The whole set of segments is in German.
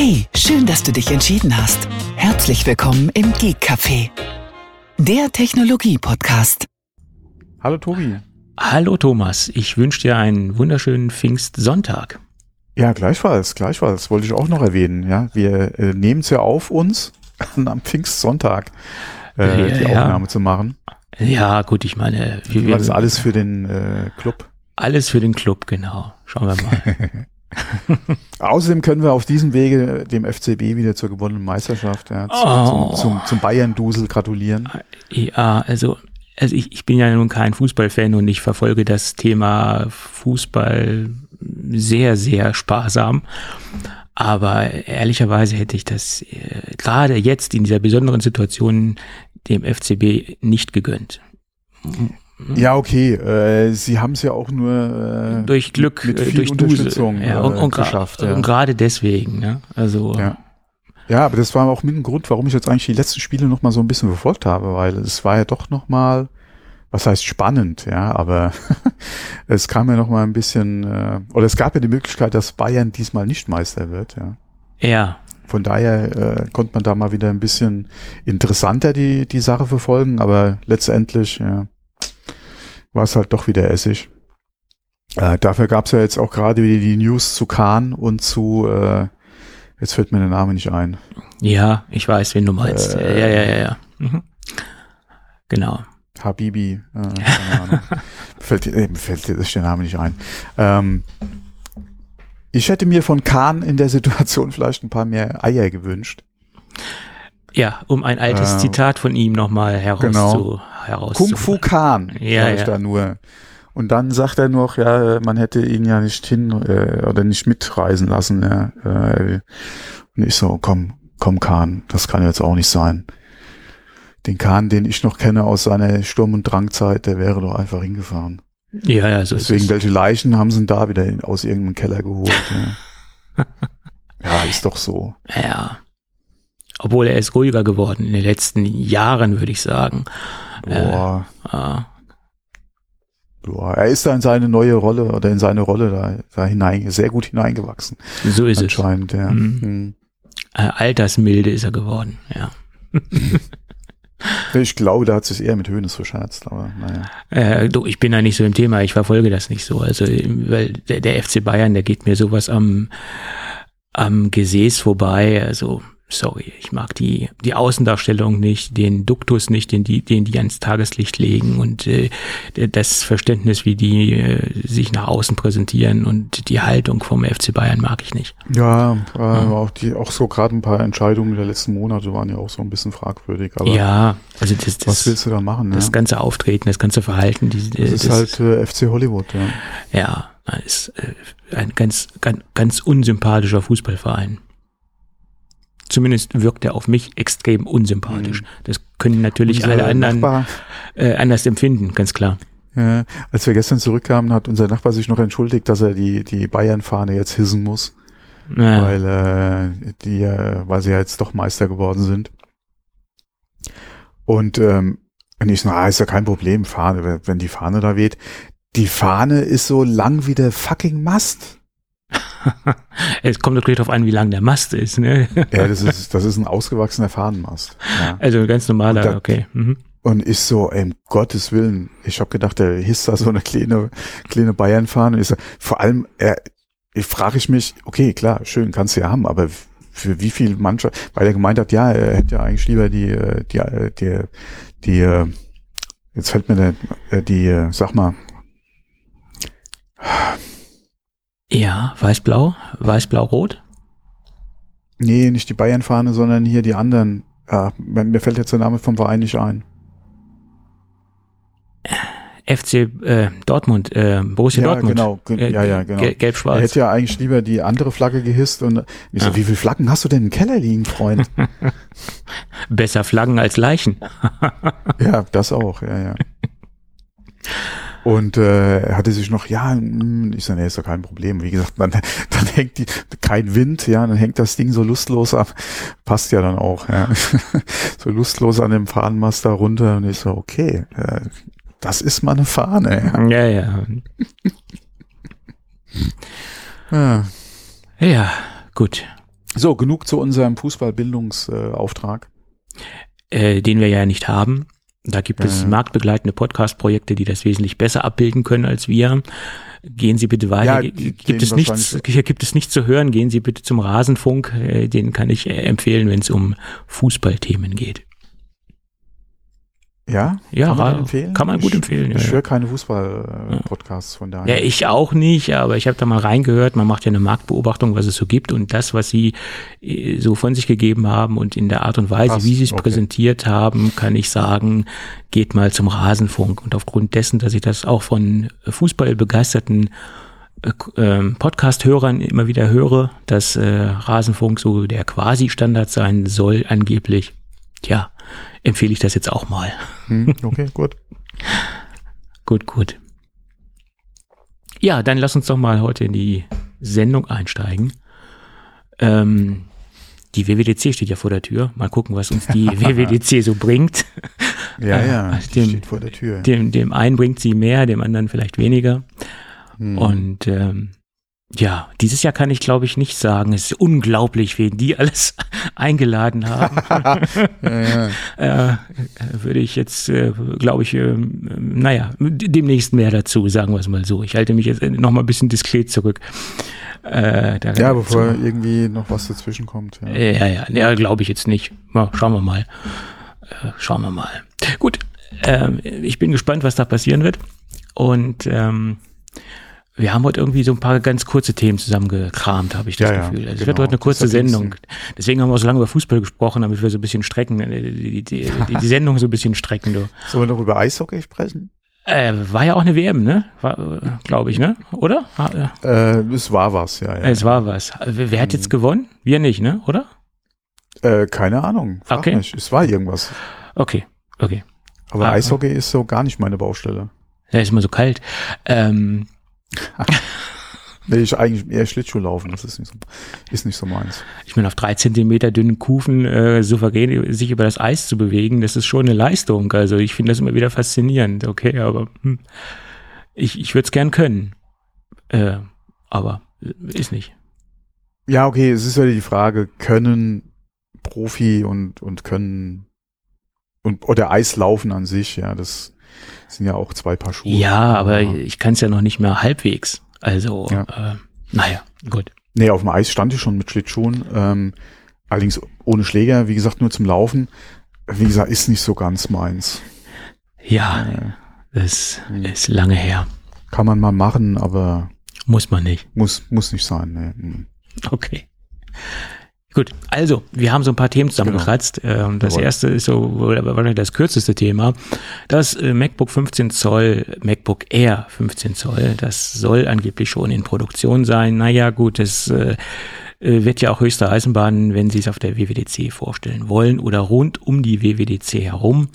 Hey, schön, dass du dich entschieden hast. Herzlich willkommen im Geek Café, der Technologie-Podcast. Hallo Tobi. Hallo Thomas, ich wünsche dir einen wunderschönen Pfingstsonntag. Ja, gleichfalls, gleichfalls. Wollte ich auch noch erwähnen. Ja, wir äh, nehmen es ja auf uns, am Pfingstsonntag äh, Ja, die ja. Aufnahme zu machen. Ja, gut, ich meine, wir, Das alles für den äh, Club. alles für den Club, genau. Schauen wir mal. Außerdem können wir auf diesem Wege dem FCB wieder zur gewonnenen Meisterschaft, ja, Oh. zum, zum, zum Bayern-Dusel gratulieren. ja, also, also ich, ich bin ja nun kein Fußballfan und ich verfolge das Thema Fußball sehr, sehr sparsam. Aber ehrlicherweise hätte ich das äh, gerade jetzt in dieser besonderen Situation dem FCB nicht gegönnt. Ja, okay. Äh, sie haben es ja auch nur äh, durch Glück, mit äh, viel durch Unterstützung Dusel. Ja, äh, und, und, gra- geschafft. Ja. und gerade deswegen, ne? Also Ja. Ja, aber das war auch mit ein Grund, warum ich jetzt eigentlich die letzten Spiele noch mal so ein bisschen verfolgt habe, weil es war ja doch noch mal, was heißt spannend, ja, aber es kam ja noch mal ein bisschen, äh, oder es gab ja die Möglichkeit, dass Bayern diesmal nicht Meister wird, ja. ja, Von daher äh, konnte man da mal wieder ein bisschen interessanter die, die Sache verfolgen, aber letztendlich ja, war es halt doch wieder Essig. Äh, dafür gab es ja jetzt auch gerade wieder die News zu Kahn und zu, äh, jetzt fällt mir der Name nicht ein. ja, ich weiß, wen du meinst. Äh. ja, ja, ja, ja. Mhm. Genau. Habibi, äh, keine Ahnung. fällt, äh, fällt jetzt der Name nicht ein. Ähm, ich hätte mir von Kahn in der Situation vielleicht ein paar mehr Eier gewünscht. Ja, um ein altes Äh, Zitat von ihm nochmal heraus genau. zu, heraus Kung Fu Kahn, Ja, ja. da nur. Und dann sagt er noch, ja, man hätte ihn ja nicht hin äh, oder nicht mitreisen lassen. Ja. Äh, und ich so, komm, komm Kahn, das kann jetzt auch nicht sein. Den Kahn, den ich noch kenne aus seiner Sturm- und Drangzeit, der wäre doch einfach hingefahren. Ja, ja, so ist Deswegen, es. welche Leichen haben sie denn da wieder aus irgendeinem Keller geholt? Ja. ja, ist doch so. Ja. Obwohl er ist ruhiger geworden in den letzten Jahren, würde ich sagen. Boah, Ah, boah. Er ist da in seine neue Rolle oder in seine Rolle da, da hinein, sehr gut hineingewachsen. so ist es. anscheinend, ja. Mhm. Hm. Äh, altersmilde ist er geworden, ja. Ich glaube, da hat sich eher mit Hönes verscherzt, aber naja. Äh, du, ich bin da nicht so im Thema, ich verfolge das nicht so. Also, weil der, der FC Bayern, der geht mir sowas am, am Gesäß vorbei. Also, sorry, ich mag die, die Außendarstellung nicht, den Duktus nicht, den die, den die ans Tageslicht legen und äh, das Verständnis, wie die äh, sich nach außen präsentieren und die Haltung vom FC Bayern mag ich nicht. Ja, äh, auch die, auch so gerade ein paar Entscheidungen der letzten Monate waren ja auch so ein bisschen fragwürdig. Aber ja, also das, das, was willst du da machen? das ja? ganze Auftreten, das ganze Verhalten, die, Das ist halt äh, FC Hollywood, ja. Ja, das ist äh, ein ganz, ganz, ganz unsympathischer Fußballverein. Zumindest wirkt er auf mich extrem unsympathisch. Das können natürlich Unser alle anderen Nachbar, äh, anders empfinden, ganz klar. ja, als wir gestern zurückkamen, hat unser Nachbar sich noch entschuldigt, dass er die, die Bayern-Fahne jetzt hissen muss, Ja, weil, äh, die, äh, weil sie ja jetzt doch Meister geworden sind. Und, ähm, und ich so, ah, ist ja kein Problem, Fahne, wenn die Fahne da weht. Die Fahne ist so lang wie der fucking Mast. es kommt natürlich darauf an, wie lang der Mast ist. Ne? Ja, das ist, das ist ein ausgewachsener Fahnenmast. Ja. Also ein ganz normaler, Und da- okay. Mhm. Und ich so, ey, um Gottes Willen, ich habe gedacht, der hisst da so eine kleine, kleine Bayern-Fahne. So, vor allem, er, ich frage ich mich, okay, klar, schön, kannst du ja haben, aber für wie viel Mannschaft, weil er gemeint hat, ja, er hätte ja eigentlich lieber die, äh, die, äh, die, die, äh, jetzt fällt mir der, äh, die, äh, sag mal, Ja, weiß-blau, weiß-blau-rot. nee, nicht die Bayern-Fahne, sondern hier die anderen. Ah, mir fällt jetzt der Name vom Verein nicht ein. FC äh, Dortmund, äh, Borussia Ja, Dortmund. genau, ge- Äh, ja, ja, genau. Gel- Er Gelb-schwarz. hätte ja eigentlich lieber die andere Flagge gehisst und ich so, Ja. wie viele Flaggen hast du denn im Keller liegen, Freund? Besser Flaggen als Leichen. ja, das auch, ja, ja. Und äh, er hatte sich noch, ja, mm, ich so, nee, ist doch kein Problem. Wie gesagt, dann, dann hängt die, kein Wind, ja, dann hängt das Ding so lustlos ab. Passt ja dann auch, ja. so lustlos an dem Fahnenmast da runter. Und ich so, okay, äh, das ist mal eine Fahne, Ja, ja. ja. ja. Ja, gut. So, genug zu unserem Fußballbildungsauftrag. Äh, den wir ja nicht haben. Da gibt es Ja. marktbegleitende Podcast-Projekte, die das wesentlich besser abbilden können als wir. Gehen Sie bitte weiter. Ja, gibt es nichts, hier gibt es nichts zu hören. Gehen Sie bitte zum Rasenfunk. Äh, Den kann ich äh, empfehlen, wenn es um Fußballthemen geht. Ja? Ja, kann man empfehlen? kann man gut empfehlen, Ich ja, höre keine Fußball-Podcasts von daher. Ja, ich auch nicht, aber ich habe da mal reingehört. Man macht ja eine Marktbeobachtung, was es so gibt und das, was sie äh, so von sich gegeben haben und in der Art und Weise, Passt, wie sie es okay. präsentiert haben, kann ich sagen, geht mal zum Rasenfunk. Und aufgrund dessen, dass ich das auch von Fußballbegeisterten äh, ähm, Podcast-Hörern immer wieder höre, dass äh, Rasenfunk so der Quasi-Standard sein soll, angeblich. Tja, empfehle ich das jetzt auch mal. Hm, okay, gut. Gut, gut. Ja, dann lass uns doch mal heute in die Sendung einsteigen. Ähm, die WWDC steht ja vor der Tür. Mal gucken, was uns die WWDC so bringt. Ja, ja, die dem- steht vor der Tür. Dem, dem einen bringt sie mehr, dem anderen vielleicht weniger. Hm. Und ähm, ja, dieses Jahr kann ich glaube ich nicht sagen. Es ist unglaublich, wen die alles eingeladen haben. ja, ja. äh, würde ich jetzt, äh, glaube ich, ähm, naja, demnächst mehr dazu, sagen wir es mal so. Ich halte mich jetzt noch mal ein bisschen diskret zurück. Äh, ja, bevor irgendwie noch was dazwischen kommt. Ja. ja, ja, ja glaube ich jetzt nicht. Ja, schauen wir mal. Äh, schauen wir mal. Gut, ähm, ich bin gespannt, was da passieren wird. Und ähm, wir haben heute irgendwie so ein paar ganz kurze Themen zusammengekramt, habe ich das Ja, ja, Gefühl. Also es genau. wird heute eine kurze Sendung. Deswegen haben wir auch so lange über Fußball gesprochen, damit wir so ein bisschen strecken, äh, die, die, die, die Sendung so ein bisschen strecken. Du. Sollen wir noch über Eishockey sprechen? Äh, war ja auch eine WM, ne? Glaube ich, ne? Oder? Ah, Äh, es war was, ja. äh, ja. Es war was. Wer, hat jetzt gewonnen? Wir nicht, ne? Oder? Äh, keine Ahnung. Frag Okay. mich. Es war irgendwas. Okay, okay. Aber Ah, Eishockey ist so gar nicht meine Baustelle. Ja, ist immer so kalt. Ähm, Will ich eigentlich eher Schlittschuh laufen. Das ist nicht so, ist nicht so meins. ich meine, auf drei Zentimeter dünnen Kufen äh, souverän sich über das Eis zu bewegen, das ist schon eine Leistung. Also ich finde das immer wieder faszinierend. Okay, aber hm, ich, ich würde es gern können. Äh, aber äh, ist nicht. Ja, okay, es ist ja die Frage, können Profi und, und können und oder Eislaufen an sich, ja, das sind ja auch zwei Paar Schuhe. Ja, aber Ja. ich kann es ja noch nicht mehr halbwegs. Also, Ja. äh, naja, gut. Nee, auf dem Eis stand ich schon mit Schlittschuhen, ähm, allerdings ohne Schläger, wie gesagt, nur zum Laufen. Wie gesagt, ist nicht so ganz meins. Ja, Äh, das Hm. ist lange her. kann man mal machen, aber Muss man nicht. muss, muss nicht sein. Nee. Hm. Okay. Gut, also, wir haben so ein paar Themen zusammengekratzt. Ähm, Das Jawohl. erste ist so wahrscheinlich das kürzeste Thema. Das äh, MacBook 15 Zoll, MacBook Air 15 Zoll, das soll angeblich schon in Produktion sein. Naja, gut, das äh, äh, wird ja auch höchste Eisenbahn, wenn Sie es auf der WWDC vorstellen wollen oder rund um die WWDC herum.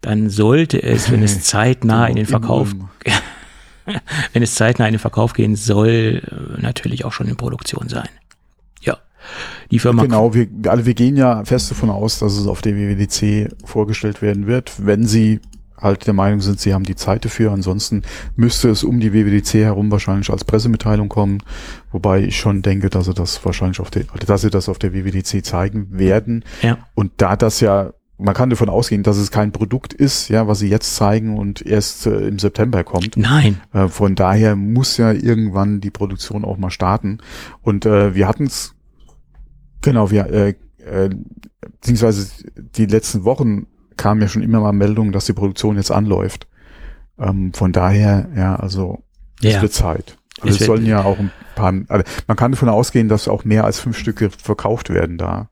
Dann sollte es, wenn es zeitnah in den Verkauf wenn es zeitnah in den Verkauf gehen soll, natürlich auch schon in Produktion sein. Die Firma. Genau, wir, alle, wir gehen ja fest davon aus, dass es auf der WWDC vorgestellt werden wird, wenn sie halt der Meinung sind, sie haben die Zeit dafür. Ansonsten müsste es um die WWDC herum wahrscheinlich als Pressemitteilung kommen, wobei ich schon denke, dass sie das wahrscheinlich auf der, dass sie das auf der WWDC zeigen werden. Ja, Und da das ja, man kann davon ausgehen, dass es kein Produkt ist, ja, was sie jetzt zeigen und erst äh, im September kommt. nein, Äh, von daher muss ja irgendwann die Produktion auch mal starten. Und äh, wir hatten es, genau, wir, äh, äh, beziehungsweise die letzten Wochen kamen ja schon immer mal Meldungen, dass die Produktion jetzt anläuft. Ähm, von daher, ja, also es ja, wird Zeit. Es Also es sollen ja auch ein paar, also man kann davon ausgehen, dass auch mehr als fünf Stücke verkauft werden da.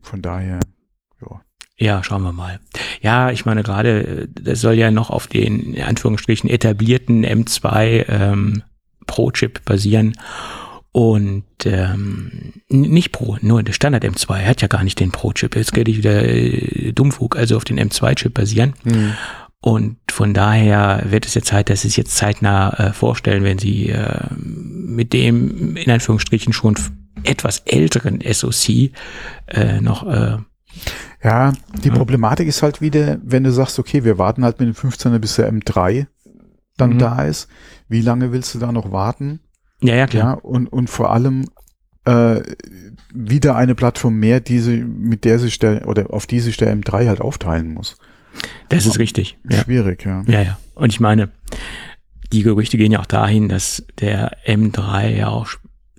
Von daher, ja. ja, schauen wir mal. Ja, ich meine gerade, äh, das soll ja noch auf den in Anführungsstrichen etablierten M2 ähm, Pro-Chip basieren. Und ähm, nicht Pro, nur der Standard M2 er hat ja gar nicht den Pro-Chip. Jetzt geht ich wieder äh, Dummfug, also auf den M2-Chip basieren. Und von daher wird es jetzt Zeit, dass Sie es jetzt zeitnah äh, vorstellen, wenn Sie äh, mit dem in Anführungsstrichen schon etwas älteren SoC äh, noch äh, Ja, die. Problematik ist halt wieder, wenn du sagst, okay, wir warten halt mit dem 15er bis der M3 dann Mhm. da ist. Wie lange willst du da noch warten? Ja ja klar Ja, und, und vor allem, äh, wieder eine Plattform mehr, die sie, mit der sich der, oder auf die sich der M3 halt aufteilen muss. Das ist richtig. Ja. Schwierig, ja. Ja, ja. Und ich meine, die Gerüchte gehen ja auch dahin, dass der M3 ja auch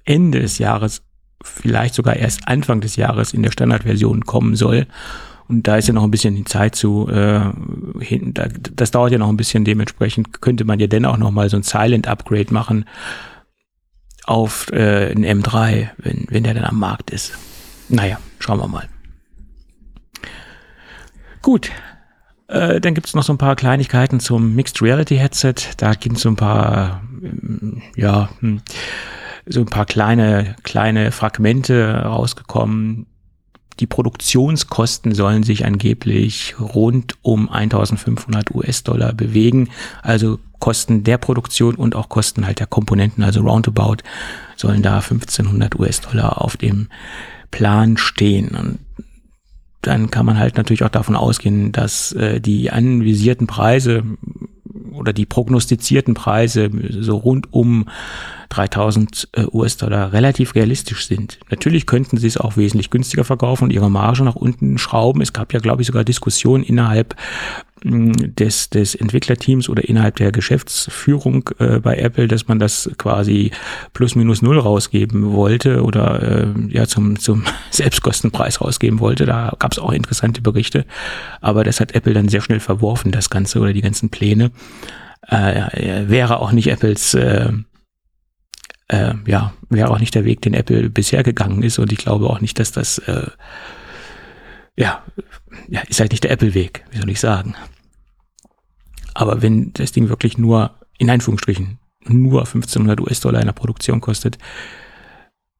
Ende des Jahres, vielleicht sogar erst Anfang des Jahres in der Standardversion kommen soll. Und da ist ja noch ein bisschen die Zeit zu äh, hin. Das dauert ja noch ein bisschen. Dementsprechend könnte man ja dann auch noch mal so ein Silent Upgrade machen auf äh, ein M3, wenn, wenn der dann am Markt ist. Naja, schauen wir mal. Gut, äh, dann gibt es noch so ein paar Kleinigkeiten zum Mixed Reality Headset. Da gibt es so ein paar, ähm, ja, hm, so ein paar kleine, kleine Fragmente rausgekommen. Die Produktionskosten sollen sich angeblich rund um 1500 US-Dollar bewegen. Also Kosten der Produktion und auch Kosten halt der Komponenten, also roundabout, sollen da 1500 US-Dollar auf dem Plan stehen. Und dann kann man halt natürlich auch davon ausgehen, dass äh, die anvisierten Preise oder die prognostizierten Preise so rund um 3000 äh, US-Dollar relativ realistisch sind. Natürlich könnten sie es auch wesentlich günstiger verkaufen und ihre Marge nach unten schrauben. Es gab ja, glaube ich, sogar Diskussionen innerhalb des, des Entwicklerteams oder innerhalb der Geschäftsführung äh, bei Apple, dass man das quasi plus minus null rausgeben wollte oder äh, ja zum, zum Selbstkostenpreis rausgeben wollte. Da gab es auch interessante Berichte. Aber das hat Apple dann sehr schnell verworfen, das Ganze oder die ganzen Pläne. Äh, wäre auch nicht Apples äh, äh, ja, wäre auch nicht der Weg, den Apple bisher gegangen ist. Und ich glaube auch nicht, dass das äh, ja, ja, ist halt nicht der Apple-Weg, wie soll ich sagen. Aber wenn das Ding wirklich nur, in Anführungsstrichen, nur 1500 US-Dollar in der Produktion kostet,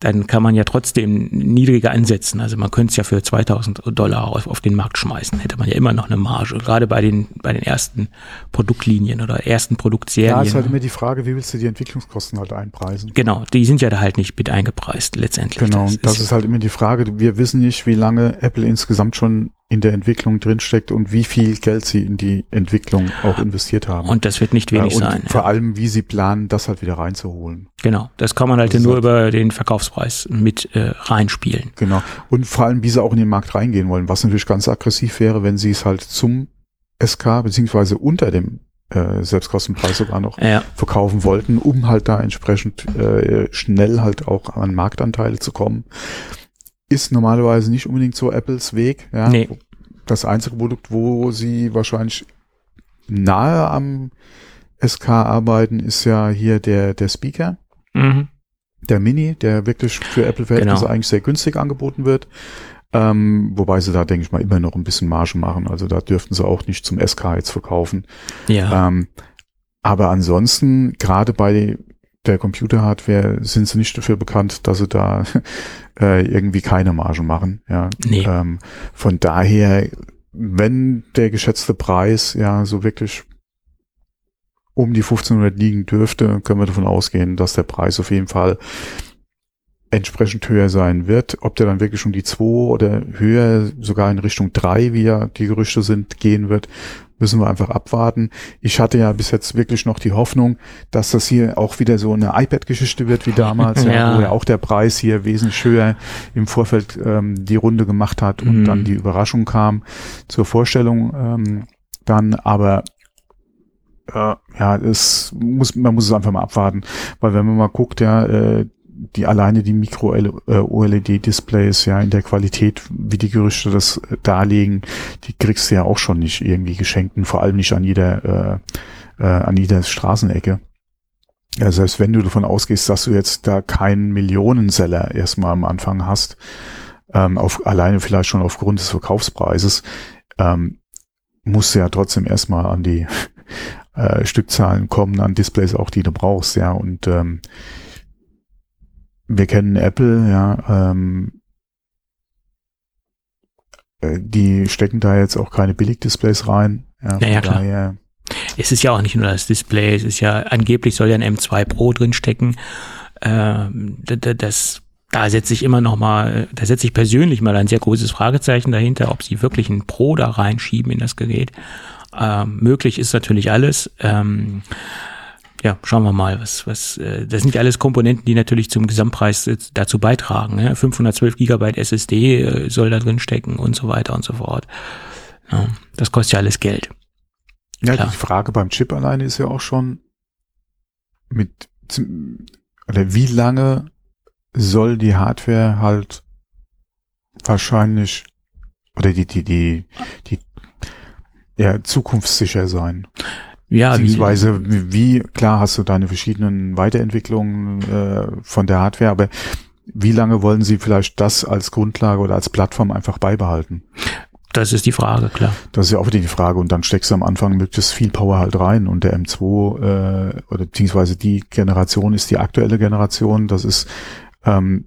dann kann man ja trotzdem niedriger ansetzen. Also man könnte es ja für 2000 Dollar auf, auf, den Markt schmeißen. Hätte man ja immer noch eine Marge. Gerade bei den, bei den ersten Produktlinien oder ersten Produktserien. Ja, ist halt immer die Frage, wie willst du die Entwicklungskosten halt einpreisen? Genau, die sind ja da halt nicht mit eingepreist letztendlich. Genau, das, das ist, ist halt immer die Frage. Wir wissen nicht, wie lange Apple insgesamt schon in der Entwicklung drinsteckt und wie viel Geld sie in die Entwicklung auch investiert haben. Und das wird nicht wenig und sein. Vor ja. allem, wie sie planen, das halt wieder reinzuholen. Genau, das kann man halt nur halt über den Verkaufspreis mit äh, reinspielen. Genau. Und vor allem, wie sie auch in den Markt reingehen wollen, was natürlich ganz aggressiv wäre, wenn sie es halt zum SK beziehungsweise unter dem äh, Selbstkostenpreis sogar noch ja. verkaufen wollten, um halt da entsprechend äh, schnell halt auch an Marktanteile zu kommen ist normalerweise nicht unbedingt so Apples Weg. Ja. Nee. Das einzige Produkt, wo sie wahrscheinlich nahe am SK arbeiten, ist ja hier der, der Speaker. Mhm. Der Mini, der wirklich für Apple-Verhältnisse genau. eigentlich sehr günstig angeboten wird. Ähm, wobei sie da, denke ich mal, immer noch ein bisschen Marge machen. Also da dürften sie auch nicht zum SK jetzt verkaufen. Ja. Ähm, aber ansonsten, gerade bei der Computerhardware sind sie nicht dafür bekannt, dass sie da äh, irgendwie keine Marge machen. Ja. Nee. Ähm, von daher, wenn der geschätzte Preis ja so wirklich um die 1500 liegen dürfte, können wir davon ausgehen, dass der Preis auf jeden Fall entsprechend höher sein wird. Ob der dann wirklich um die 2 oder höher, sogar in Richtung 3, wie ja die Gerüchte sind, gehen wird, müssen wir einfach abwarten. Ich hatte ja bis jetzt wirklich noch die Hoffnung, dass das hier auch wieder so eine iPad-Geschichte wird wie damals, ja. Ja, wo ja auch der Preis hier wesentlich höher im Vorfeld ähm, die Runde gemacht hat und mhm. dann die Überraschung kam zur Vorstellung ähm, dann, aber äh, ja, es muss, man muss es einfach mal abwarten, weil wenn man mal guckt, ja, äh, die alleine die Micro-OLED-Displays ja in der Qualität, wie die Gerüchte das äh, darlegen, die kriegst du ja auch schon nicht irgendwie geschenkt und vor allem nicht an jeder, äh, äh, an jeder Straßenecke. Ja, selbst wenn du davon ausgehst, dass du jetzt da keinen Millionenseller erstmal am Anfang hast, ähm, auf, alleine vielleicht schon aufgrund des Verkaufspreises, ähm, musst du ja trotzdem erstmal an die äh, Stückzahlen kommen, an Displays auch, die du brauchst, ja, und ähm, wir kennen Apple, ja, ähm, äh, die stecken da jetzt auch keine Billigdisplays rein. Ja, naja, klar. Daher, es ist ja auch nicht nur das Display, es ist ja, angeblich soll ja ein M2 Pro drin stecken. Ähm, das, da setze ich immer noch mal, da setze ich persönlich mal ein sehr großes Fragezeichen dahinter, ob sie wirklich ein Pro da reinschieben in das Gerät. Ähm, möglich ist natürlich alles. Ähm, ja, schauen wir mal, was, was, äh, das sind ja alles Komponenten, die natürlich zum Gesamtpreis äh, dazu beitragen. Ne? 512 Gigabyte SSD äh, soll da drin stecken und so weiter und so fort. Ja, das kostet ja alles Geld. Ja, Klar. die Frage beim Chip alleine ist ja auch schon mit, oder wie lange soll die Hardware halt wahrscheinlich, oder die, die, die, die, ja, zukunftssicher sein. Ja, Beziehungsweise, wie, wie, klar hast du deine verschiedenen Weiterentwicklungen äh, von der Hardware, aber wie lange wollen sie vielleicht das als Grundlage oder als Plattform einfach beibehalten? das ist die Frage, klar. Das ist ja auch wieder die Frage. Und dann steckst du am Anfang möglichst viel Power halt rein. Und der M2 äh, oder beziehungsweise die Generation ist die aktuelle Generation. Das ist ähm,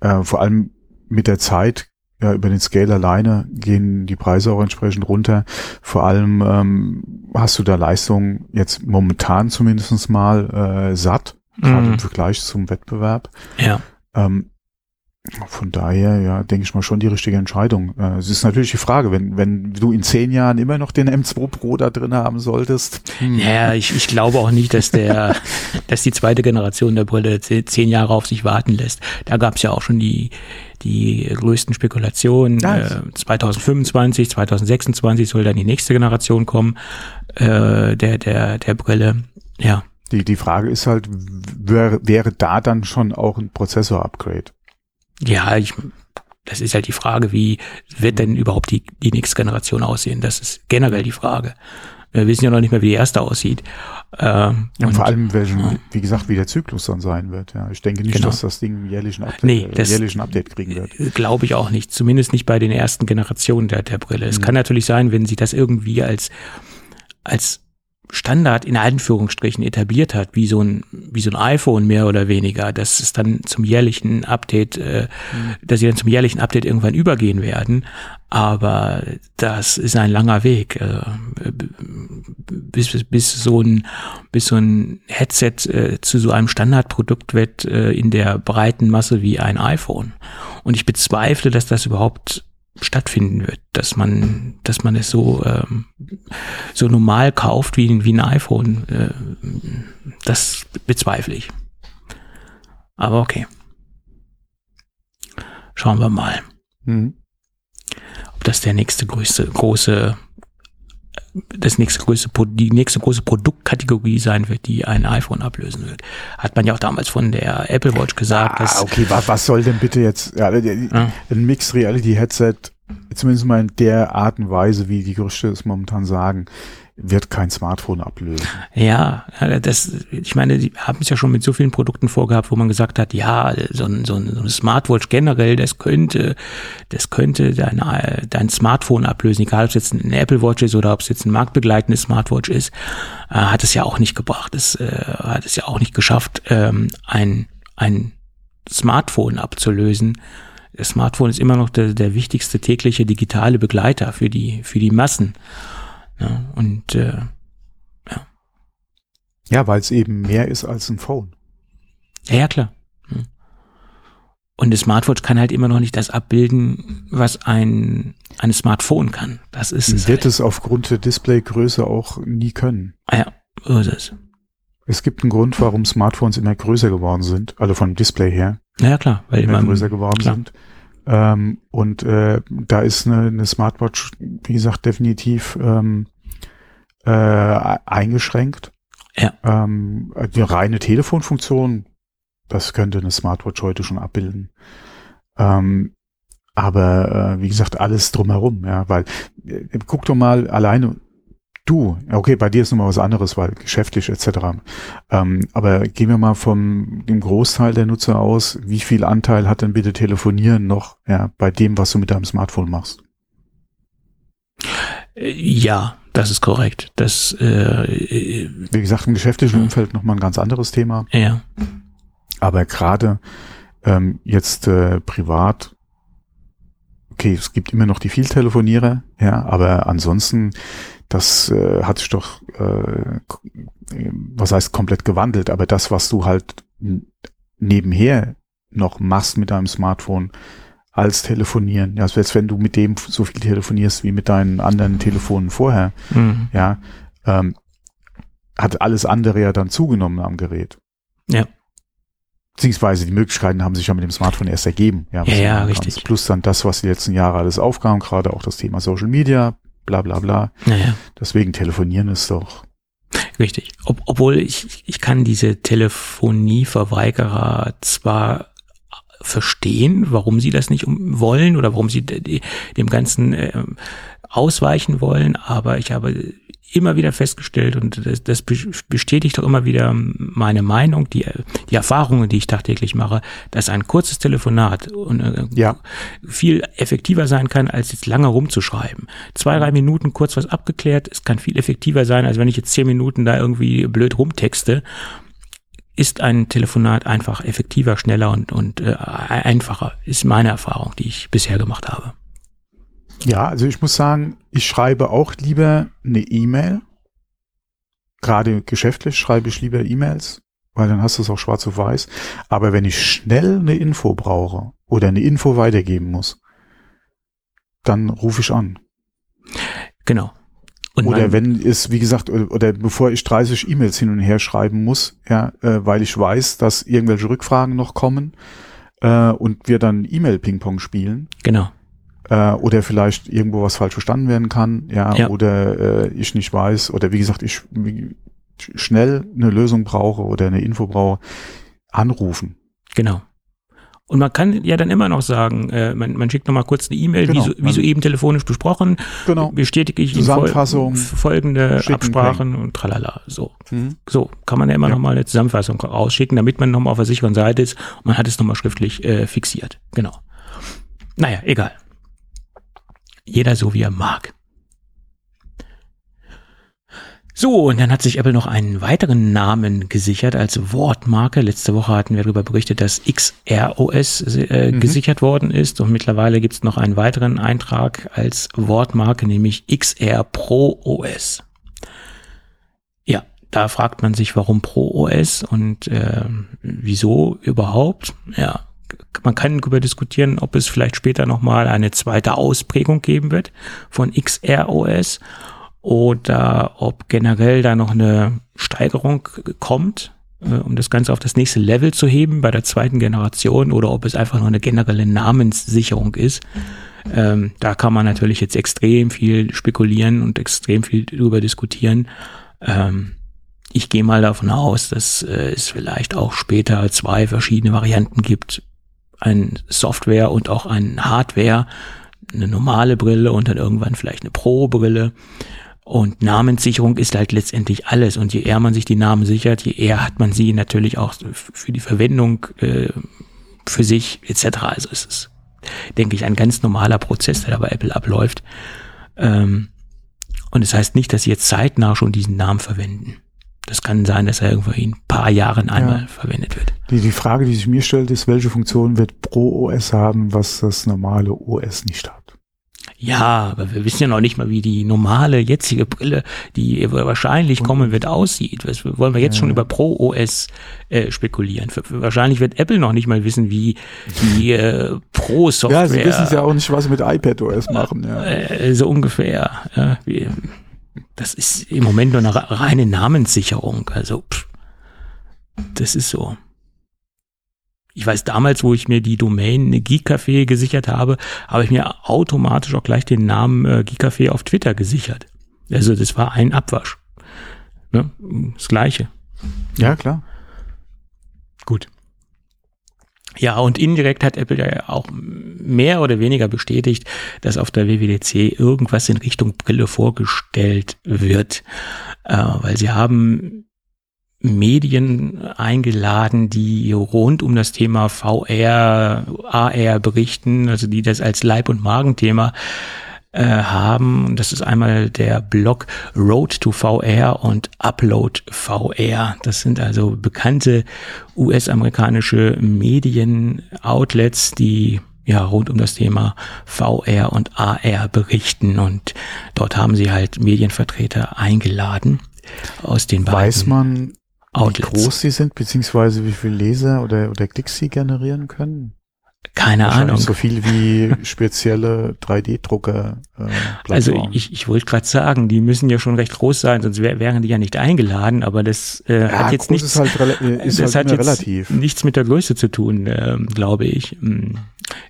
äh, vor allem mit der Zeit, ja, über den Scale alleine gehen die Preise auch entsprechend runter. Vor allem ähm, hast du da Leistung jetzt momentan zumindestens mal äh, satt, gerade Mhm. im Vergleich zum Wettbewerb. Ja. Ähm, von daher, ja, denke ich mal schon die richtige Entscheidung. Äh, es ist natürlich die Frage, wenn, wenn du in zehn Jahren immer noch den M2 Pro da drin haben solltest. hm, Ja, ich, ich glaube auch nicht, dass der, dass die zweite Generation der Brille ze- zehn Jahre auf sich warten lässt. Da gab es ja auch schon die, die größten Spekulationen. Ja, Äh, 2025, 2026 soll dann die nächste Generation kommen äh, der, der, der Brille. Ja, Die, die Frage ist halt, wäre, wäre da dann schon auch ein Prozessor-Upgrade? Ja, ich, das ist halt die Frage, wie wird denn überhaupt die, die nächste Generation aussehen? Das ist generell die Frage. Wir wissen ja noch nicht mehr, wie die erste aussieht. Ähm, Ja, und- vor allem, welchen, ja. wie gesagt, wie der Zyklus dann sein wird. Ja, ich denke nicht, Genau. dass das Ding jährlichen Update, Nee, äh, das- jährlichen Update kriegen wird. Glaube ich auch nicht. Zumindest nicht bei den ersten Generationen der, der Brille. Es Mhm. kann natürlich sein, wenn sie das irgendwie als, als Standard in Anführungsstrichen etabliert hat, wie so ein, wie so ein iPhone mehr oder weniger, dass es dann zum jährlichen Update, äh, dass sie dann zum jährlichen Update irgendwann übergehen werden. Aber das ist ein langer Weg, äh, bis, bis, bis so ein, bis so ein Headset äh, zu so einem Standardprodukt wird äh, in der breiten Masse wie ein iPhone. Und ich bezweifle, dass das überhaupt stattfinden wird, dass man, dass man es so ähm, so normal kauft wie, wie ein iPhone. Äh, das bezweifle ich. Aber okay. Schauen wir mal, Mhm. ob das der nächste größte, große, das nächste größte, die nächste große Produktkategorie sein wird, die ein iPhone ablösen wird. Hat man ja auch damals von der Apple Watch gesagt, Ah, dass, okay, was, was soll denn bitte jetzt, ja, die- Ja. ein Mixed Reality Headset, zumindest mal in der Art und Weise, wie die Gerüchte es momentan sagen, wird kein Smartphone ablösen. Ja, das, ich meine, die haben es ja schon mit so vielen Produkten vorgehabt, wo man gesagt hat, ja, so ein, so ein, Smartwatch generell, das könnte, das könnte dein, dein Smartphone ablösen, egal ob es jetzt ein Apple Watch ist oder ob es jetzt ein marktbegleitendes Smartwatch ist, äh, hat es ja auch nicht gebracht. Es äh, hat es ja auch nicht geschafft, ähm, ein, ein Smartphone abzulösen. Das Smartphone ist immer noch der, der wichtigste tägliche digitale Begleiter für die, für die Massen. Ja, und äh, Ja, weil es eben mehr ist als ein Phone. Ja, ja, klar. Hm. Und das Smartwatch kann halt immer noch nicht das abbilden, was ein, ein Smartphone kann. Das ist es. Wird Halt. es aufgrund der Displaygröße auch nie können. Ah ja, so ist es. Es gibt einen Grund, warum Smartphones immer größer geworden sind, also vom Display her Ja, ja, klar, weil immer immer größer geworden klar. sind. Ähm, und äh, da ist eine, eine Smartwatch, wie gesagt, definitiv ähm, äh, eingeschränkt. Ja. Ähm, die reine Telefonfunktion, das könnte eine Smartwatch heute schon abbilden. Ähm, aber äh, wie gesagt, alles drumherum, ja, weil äh, guck doch mal alleine du, okay, bei dir ist nochmal was anderes, weil geschäftlich etc. Ähm, aber gehen wir mal vom dem Großteil der Nutzer aus, wie viel Anteil hat denn bitte Telefonieren noch, ja, bei dem, was du mit deinem Smartphone machst? Äh, Ja, das ist korrekt. Das, äh, äh, Wie gesagt, im geschäftlichen Mhm. Umfeld nochmal ein ganz anderes Thema. ja, Aber gerade ähm, jetzt äh, privat, okay, es gibt immer noch die Vieltelefonierer, ja, aber ansonsten, das äh, hat sich doch, äh, was heißt komplett gewandelt, aber das, was du halt nebenher noch machst mit deinem Smartphone als telefonieren, ja, selbst wenn du mit dem so viel telefonierst wie mit deinen anderen Telefonen vorher, mhm. ja, ähm, hat alles andere ja dann zugenommen am Gerät. Ja. Beziehungsweise die Möglichkeiten haben sich ja mit dem Smartphone erst ergeben. Ja, ja, ja richtig. Plus dann das, was die letzten Jahre alles aufkam, gerade auch das Thema Social Media, bla bla bla. Naja, Deswegen telefonieren ist doch. richtig. Ob, obwohl ich, ich kann diese Telefonieverweigerer zwar verstehen, warum sie das nicht wollen oder warum sie de- de- dem Ganzen äh, ausweichen wollen, aber ich habe immer wieder festgestellt und das, das be- bestätigt doch immer wieder meine Meinung, die, die Erfahrungen, die ich tagtäglich mache, dass ein kurzes Telefonat und, äh, Ja. viel effektiver sein kann, als jetzt lange rumzuschreiben. Zwei, drei Minuten kurz was abgeklärt, es kann viel effektiver sein, als wenn ich jetzt zehn Minuten da irgendwie blöd rumtexte. Ist ein Telefonat einfach effektiver, schneller und, und äh, einfacher, ist meine Erfahrung, die ich bisher gemacht habe. Ja, also ich muss sagen, ich schreibe auch lieber eine E-Mail. Gerade geschäftlich schreibe ich lieber E-Mails, weil dann hast du es auch schwarz auf weiß. Aber wenn ich schnell eine Info brauche oder eine Info weitergeben muss, dann rufe ich an. Genau. Und oder wenn es, wie gesagt, oder, oder bevor ich 30 E-Mails hin und her schreiben muss, ja, äh, weil ich weiß, dass irgendwelche Rückfragen noch kommen äh, und wir dann E-Mail-Ping-Pong spielen, Genau. Äh, oder vielleicht irgendwo was falsch verstanden werden kann, ja, Ja. oder äh, ich nicht weiß, oder wie gesagt, ich wie, schnell eine Lösung brauche oder eine Info brauche, anrufen. Genau. Und man kann ja dann immer noch sagen, äh, man, man schickt noch mal kurz eine E-Mail, Genau, wie, so, wie soeben telefonisch besprochen, Genau. bestätige ich Ihnen fol Zusammenfassung, folgende schicken, Absprachen und tralala. So. Mhm. So, kann man ja immer Ja. noch mal eine Zusammenfassung rausschicken, damit man noch mal auf der sicheren Seite ist und man hat es noch mal schriftlich äh, fixiert. Genau. Naja, egal. Jeder so, wie er mag. So, und dann hat sich Apple noch einen weiteren Namen gesichert als Wortmarke. Letzte Woche hatten wir darüber berichtet, dass XROS äh, Mhm. gesichert worden ist. Und mittlerweile gibt es noch einen weiteren Eintrag als Wortmarke, nämlich XR Pro OS. Ja, da fragt man sich, warum Pro OS und äh, wieso überhaupt. Ja, man kann darüber diskutieren, ob es vielleicht später nochmal eine zweite Ausprägung geben wird von XROS oder ob generell da noch eine Steigerung kommt, äh, um das Ganze auf das nächste Level zu heben bei der zweiten Generation oder ob es einfach nur eine generelle Namenssicherung ist. Ähm, da kann man natürlich jetzt extrem viel spekulieren und extrem viel darüber diskutieren. Ähm, ich gehe mal davon aus, dass äh, es vielleicht auch später zwei verschiedene Varianten gibt. Ein Software und auch ein Hardware, eine normale Brille und dann irgendwann vielleicht eine Pro-Brille. Und Namenssicherung ist halt letztendlich alles. Und je eher man sich die Namen sichert, je eher hat man sie natürlich auch für die Verwendung äh, für sich etc. Also es ist, denke ich, ein ganz normaler Prozess, der da bei Apple abläuft. Ähm, und es das heißt nicht, dass sie jetzt zeitnah schon diesen Namen verwenden. Das kann sein, dass er irgendwo in ein paar Jahren einmal Ja. verwendet wird. Die, die Frage, die sich mir stellt, ist, welche Funktion wird Pro OS haben, was das normale OS nicht hat? Ja, aber wir wissen ja noch nicht mal, wie die normale jetzige Brille, die wahrscheinlich kommen wird, aussieht. Was wollen wir jetzt schon über Pro OS äh, spekulieren? Für, für, wahrscheinlich wird Apple noch nicht mal wissen, wie die äh, Pro Software. Ja, sie wissen es ja auch nicht, was sie mit iPad OS machen. Ja. Äh, so ungefähr. Ja, wie, das ist im Moment nur eine reine Namenssicherung. Also, pff, das ist so. Ich weiß, damals, wo ich mir die Domain Geekcafé gesichert habe, habe ich mir automatisch auch gleich den Namen äh, Geekcafé auf Twitter gesichert. Also das war ein Abwasch. Ne? Das gleiche. ja, klar. Gut. Ja, und indirekt hat Apple ja auch mehr oder weniger bestätigt, dass auf der WWDC irgendwas in Richtung Brille vorgestellt wird, äh, weil sie haben Medien eingeladen, die rund um das Thema VR, AR berichten, also die das als Leib- und Magenthema äh, haben. Und das ist einmal der Blog Road to VR und Upload VR. Das sind also bekannte US-amerikanische Medien-Outlets, die ja rund um das Thema VR und AR berichten. Und dort haben sie halt Medienvertreter eingeladen aus den beiden Weiß man, wie Outlets. groß sie sind, beziehungsweise wie viele Leser oder, oder Klicks sie generieren können? Keine Ahnung. So viel wie spezielle 3D-Drucker. Äh, also ich, ich wollte gerade sagen, die müssen ja schon recht groß sein, sonst wär, wären die ja nicht eingeladen. Aber das äh, ja, hat jetzt nichts. Halt äh, ist das halt hat jetzt relativ. nichts mit der Größe zu tun, äh, glaube ich. Hm.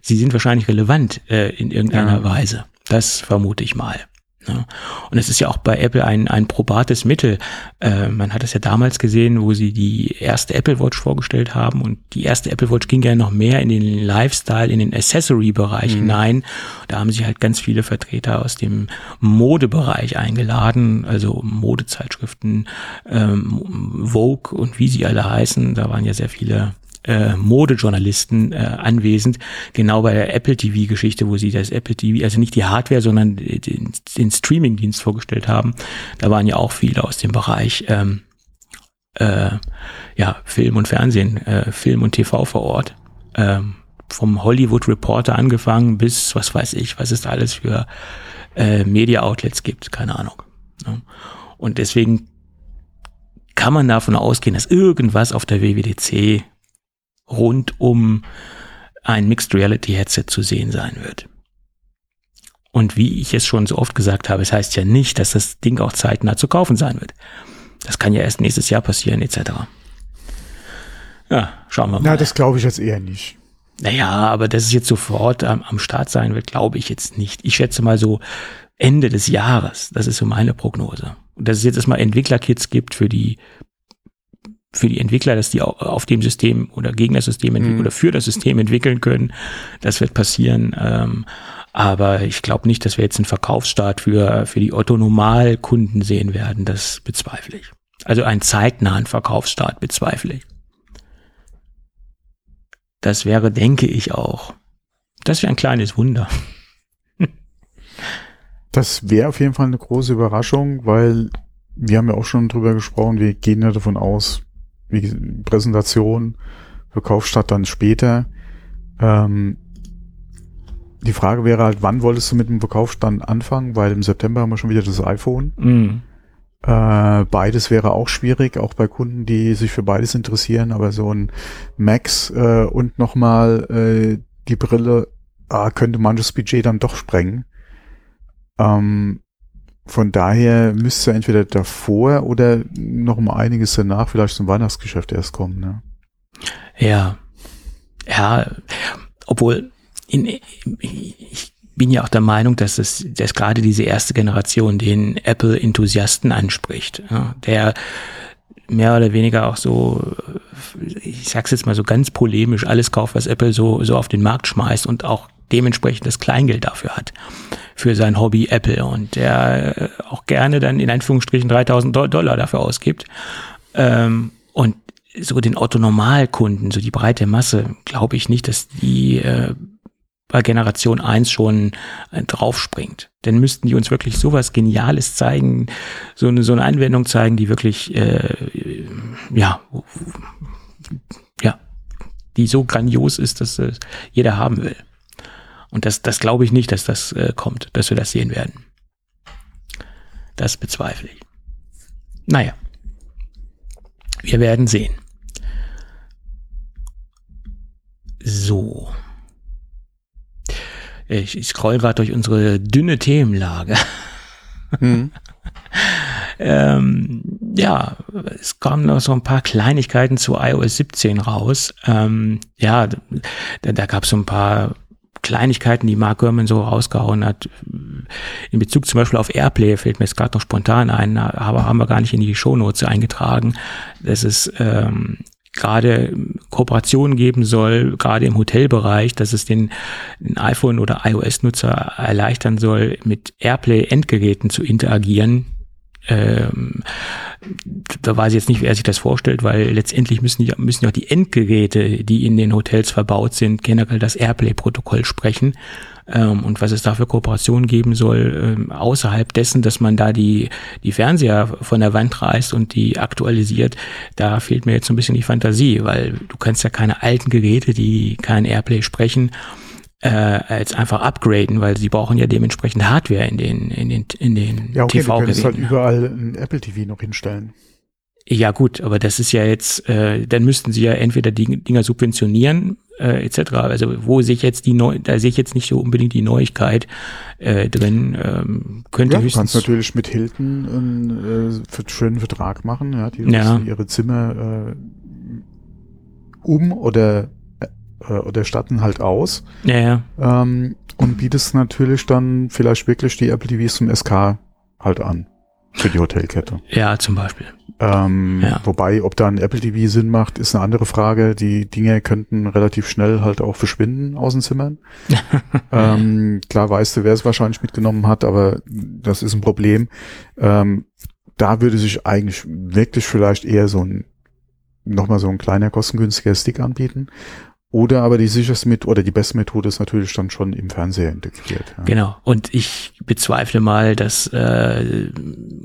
Sie sind wahrscheinlich relevant äh, in irgendeiner ja. Weise. Das vermute ich mal. Ja. Und es ist ja auch bei Apple ein, ein probates Mittel. Äh, man hat es ja damals gesehen, wo sie die erste Apple Watch vorgestellt haben und die erste Apple Watch ging ja noch mehr in den Lifestyle, in den Accessory-Bereich mhm. hinein. Da haben sie halt ganz viele Vertreter aus dem Modebereich eingeladen, also Modezeitschriften, ähm, Vogue und wie sie alle heißen. Da waren ja sehr viele äh, Modejournalisten äh, anwesend, genau bei der Apple TV-Geschichte, wo sie das Apple TV, also nicht die Hardware, sondern den, den Streaming-Dienst vorgestellt haben. Da waren ja auch viele aus dem Bereich ähm, äh, ja, Film und Fernsehen, äh, Film und TV vor Ort. Ähm, vom Hollywood Reporter angefangen bis, was weiß ich, was es da alles für äh, Media-Outlets gibt, keine Ahnung. Ne? Und deswegen kann man davon ausgehen, dass irgendwas auf der WWDC rund um ein Mixed Reality Headset zu sehen sein wird. Und wie ich es schon so oft gesagt habe, es heißt ja nicht, dass das Ding auch zeitnah zu kaufen sein wird. Das kann ja erst nächstes Jahr passieren, etc. Ja, schauen wir mal. Na, das glaube ich jetzt eher nicht. Naja, aber dass es jetzt sofort am, am Start sein wird, glaube ich jetzt nicht. Ich schätze mal so Ende des Jahres. Das ist so meine Prognose. Und dass es jetzt erstmal Entwicklerkits gibt für die für die Entwickler, dass die auf dem System oder gegen das System mhm. oder für das System entwickeln können. Das wird passieren. Ähm, aber ich glaube nicht, dass wir jetzt einen Verkaufsstart für, für die Otto-Normal-Kunden sehen werden. Das bezweifle ich. Also einen zeitnahen Verkaufsstart bezweifle ich. Das wäre, denke ich, auch. Das wäre ein kleines Wunder. das wäre auf jeden Fall eine große Überraschung, weil wir haben ja auch schon drüber gesprochen, wir gehen ja davon aus, wie Präsentation, Verkaufsstart dann später. Ähm, die Frage wäre halt, wann wolltest du mit dem Verkaufsstand anfangen? Weil im September haben wir schon wieder das iPhone. Mhm. Äh, beides wäre auch schwierig, auch bei Kunden, die sich für beides interessieren, aber so ein Max äh, und nochmal äh, die Brille ah, könnte manches Budget dann doch sprengen. Ähm, von daher müsste entweder davor oder noch mal einiges danach vielleicht zum Weihnachtsgeschäft erst kommen. Ne? Ja, ja, obwohl in, ich bin ja auch der Meinung, dass es, dass gerade diese erste Generation den Apple-Enthusiasten anspricht, ja, der mehr oder weniger auch so, ich sag's jetzt mal so ganz polemisch, alles kauft, was Apple so, so auf den Markt schmeißt und auch dementsprechend das Kleingeld dafür hat für sein Hobby Apple und der äh, auch gerne dann in Anführungsstrichen 3000 Dollar dafür ausgibt. Ähm, und so den Otto-Normalkunden, so die breite Masse, glaube ich nicht, dass die äh, bei Generation 1 schon äh, draufspringt. Denn müssten die uns wirklich sowas Geniales zeigen, so eine, so eine Anwendung zeigen, die wirklich, äh, ja, ja, die so grandios ist, dass äh, jeder haben will. Und das, das glaube ich nicht, dass das äh, kommt, dass wir das sehen werden. Das bezweifle ich. Naja, wir werden sehen. So. Ich, ich scroll gerade durch unsere dünne Themenlage. Hm. ähm, ja, es kamen noch so ein paar Kleinigkeiten zu iOS 17 raus. Ähm, ja, da, da gab es so ein paar Kleinigkeiten, die Mark Gurman so rausgehauen hat. In Bezug zum Beispiel auf Airplay fällt mir jetzt gerade noch spontan ein, aber haben wir gar nicht in die Shownotes eingetragen, dass es ähm, gerade Kooperationen geben soll, gerade im Hotelbereich, dass es den, den iPhone- oder iOS-Nutzer erleichtern soll, mit Airplay-Endgeräten zu interagieren, ähm, da weiß ich jetzt nicht, wer sich das vorstellt, weil letztendlich müssen, die, müssen ja die Endgeräte, die in den Hotels verbaut sind, generell das Airplay-Protokoll sprechen. Ähm, und was es da für Kooperationen geben soll, ähm, außerhalb dessen, dass man da die, die Fernseher von der Wand reißt und die aktualisiert, da fehlt mir jetzt so ein bisschen die Fantasie, weil du kannst ja keine alten Geräte, die kein Airplay sprechen, äh, als einfach upgraden, weil sie brauchen ja dementsprechend Hardware in den in den in den ja, okay, TV-Geräten. Du könntest halt überall ein Apple TV noch hinstellen. Ja gut, aber das ist ja jetzt, äh, dann müssten sie ja entweder die Dinger subventionieren äh, etc. Also wo sehe ich jetzt die Neu da sehe ich jetzt nicht so unbedingt die Neuigkeit äh, drin. Ähm, könnte Ja, du kannst natürlich mit Hilton einen äh, für, schönen Vertrag machen, ja, die Ja. ihre Zimmer äh, um oder äh, oder statten halt aus ja, ja, ähm, und bietest natürlich dann vielleicht wirklich die Apple TVs zum SK halt an für die Hotelkette. ja, zum Beispiel. Ähm, Ja. Wobei, ob da ein Apple TV Sinn macht, ist eine andere Frage. Die Dinge könnten relativ schnell halt auch verschwinden aus den Zimmern. ähm, klar weißt du, wer es wahrscheinlich mitgenommen hat, aber das ist ein Problem. Ähm, da würde sich eigentlich wirklich vielleicht eher so ein, nochmal so ein kleiner, kostengünstiger Stick anbieten. Oder aber die sicherste Methode oder die beste Methode ist natürlich dann schon im Fernseher integriert. Ja. Genau. Und ich bezweifle mal, dass äh,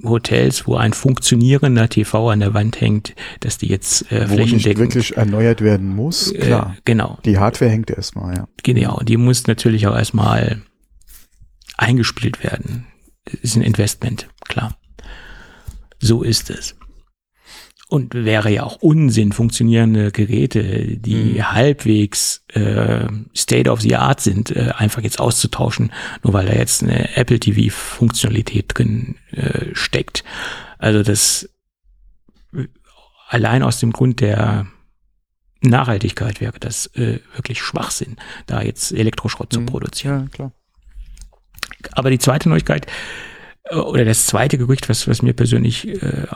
Hotels, wo ein funktionierender TV an der Wand hängt, dass die jetzt äh, Wo nicht wirklich erneuert werden muss, klar. Äh, genau. Die Hardware hängt erstmal, ja. Genau, die muss natürlich auch erstmal eingespielt werden. Das ist ein Investment, klar. So ist es. Und wäre ja auch Unsinn, funktionierende Geräte, die Mhm. halbwegs äh, State of the Art sind, äh, einfach jetzt auszutauschen, nur weil da jetzt eine Apple TV-Funktionalität drin äh, steckt. Also das äh, allein aus dem Grund der Nachhaltigkeit wäre das äh, wirklich Schwachsinn, da jetzt Elektroschrott zu Mhm. produzieren. Ja, klar. Aber die zweite Neuigkeit oder das zweite Gerücht, was, was mir persönlich äh,